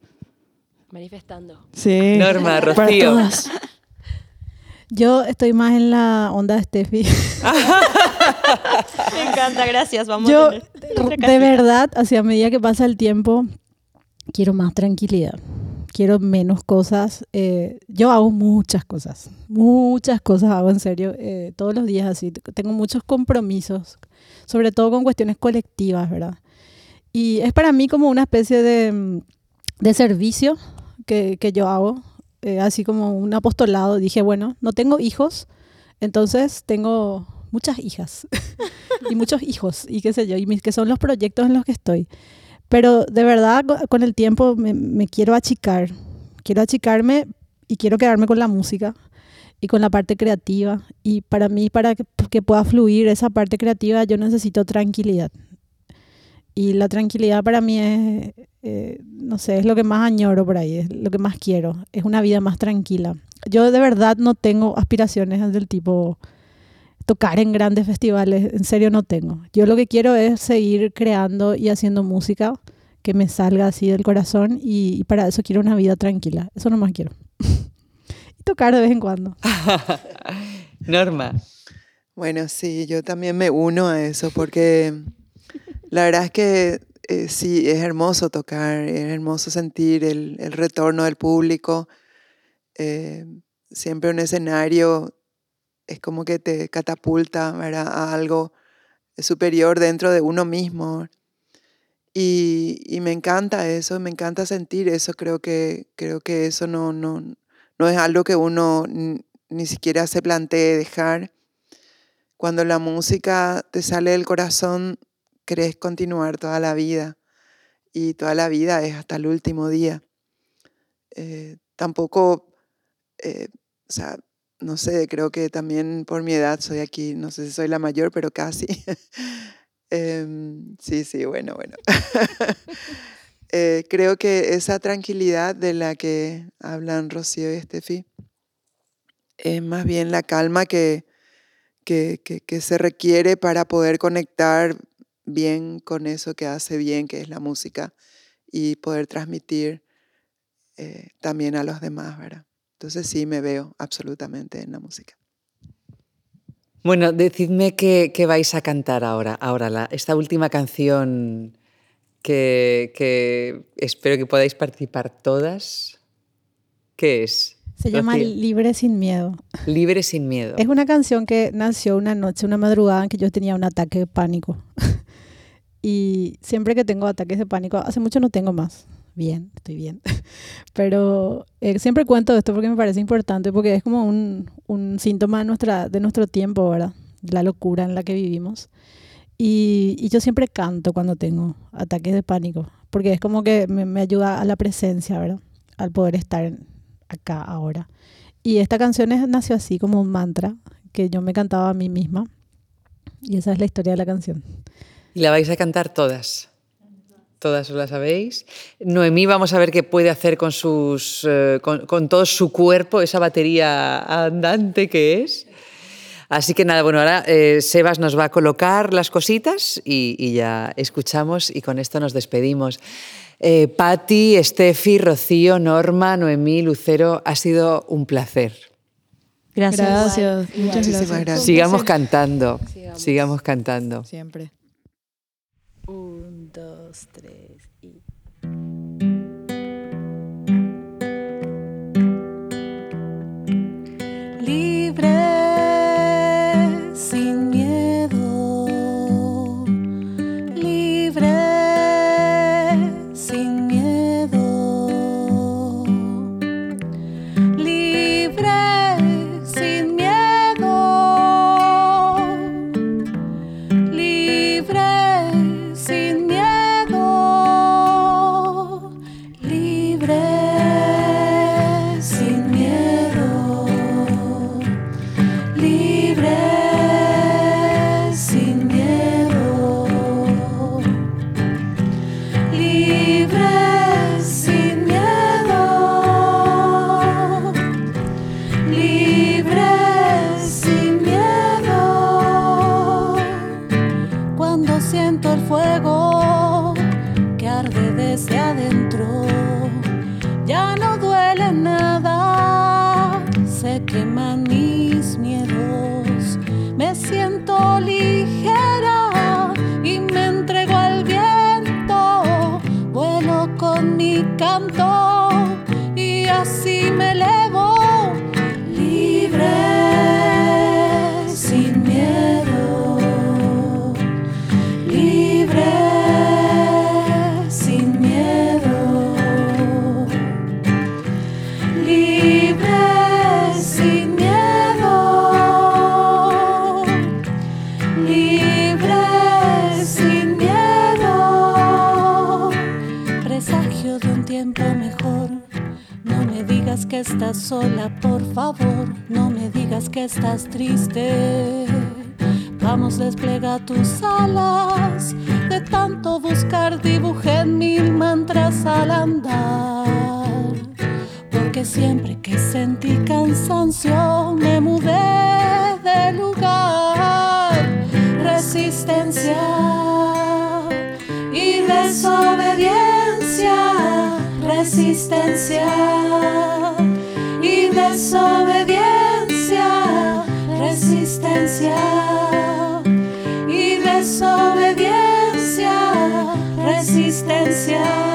Manifestando. Sí. Norma, Para Rocío. todas. Yo estoy más en la onda de Steffi. Me encanta, gracias. Vamos Yo, a tener de verdad, hacia medida que pasa el tiempo, quiero más tranquilidad. Quiero menos cosas. Eh, yo hago muchas cosas. Muchas cosas hago en serio. eh, todos los días así. Tengo muchos compromisos. Sobre todo con cuestiones colectivas, ¿verdad? Y es para mí como una especie de, mm, de servicio que, que yo hago. eh, así como un apostolado. Dije, bueno, no tengo hijos. Entonces tengo muchas hijas y muchos hijos y qué sé yo, y mis, que son los proyectos en los que estoy. Pero de verdad co- con el tiempo me, quiero achicar, quiero achicarme y quiero quedarme con la música y con la parte creativa. Y para mí, para que, que pueda fluir esa parte creativa, yo necesito tranquilidad. Y la tranquilidad para mí es, eh, no sé, es lo que más añoro por ahí, es lo que más quiero, es una vida más tranquila. Yo de verdad no tengo aspiraciones del tipo tocar en grandes festivales, en serio no tengo. Yo lo que quiero es seguir creando y haciendo música que me salga así del corazón y, y para eso quiero una vida tranquila, eso nomás quiero. y tocar de vez en cuando. Norma. Bueno, sí, yo también me uno a eso porque la verdad es que eh, sí, es hermoso tocar, es hermoso sentir el, el retorno del público. eh, siempre un escenario es como que te catapulta ¿verdad? a algo superior dentro de uno mismo. Y, me encanta eso, me encanta sentir eso. Creo que, creo que eso no, no, no es algo que uno ni siquiera se plantee dejar. Cuando la música te sale del corazón, crees continuar toda la vida. Y toda la vida es hasta el último día. Eh, tampoco, eh, o sea, no sé, creo que también por mi edad soy aquí, no sé si soy la mayor, pero casi. Em, sí, sí, bueno, bueno. Eh, creo que esa tranquilidad de la que hablan Rocío y Estefi es más bien la calma que, que, que- se requiere para poder conectar bien con eso que hace bien, que es la música, y poder transmitir eh, también a los demás, ¿verdad? Entonces sí me veo absolutamente en la música. Bueno, decidme qué, qué vais a cantar ahora. Ahora, la- esta última canción que, que espero que podáis participar todas. ¿Qué es? Se llama Rocío. Libre sin miedo. Libre sin miedo. Es una canción que nació una noche, una madrugada en que yo tenía un ataque de pánico. y siempre que tengo ataques de pánico, hace mucho no tengo más. Bien, estoy bien. Pero eh, siempre cuento esto porque me parece importante, porque es como un, síntoma de, nuestro tiempo, ¿verdad? La locura en la que vivimos. Y, yo siempre canto cuando tengo ataques de pánico, porque es como que me, ayuda a la presencia, ¿verdad? Al poder estar acá ahora. Y esta canción es- nació así, como un mantra que yo me cantaba a mí misma. Y esa es la historia de la canción. Y la vais a cantar todas. Todas os la sabéis. Noemí, vamos a ver qué puede hacer con, sus, eh, con, todo su cuerpo, esa batería andante que es. Así que nada, bueno, ahora eh, Sebas nos va a colocar las cositas y, ya escuchamos y con esto nos despedimos. Eh, Patti, Steffi, Rocío, Norma, Noemí, Lucero, ha sido un placer. Gracias. gracias. Muchas gracias. Sigamos cantando. Sigamos cantando. Siempre. Un, dos, tres y... estás sola, por favor, no me digas que estás triste. Vamos, desplega tus alas. De tanto buscar, dibujé mil mantras al andar. Porque siempre que sentí cansancio, me mudé de lugar. Resistencia y desobediencia. Resistencia desobediencia, resistencia y desobediencia, resistencia.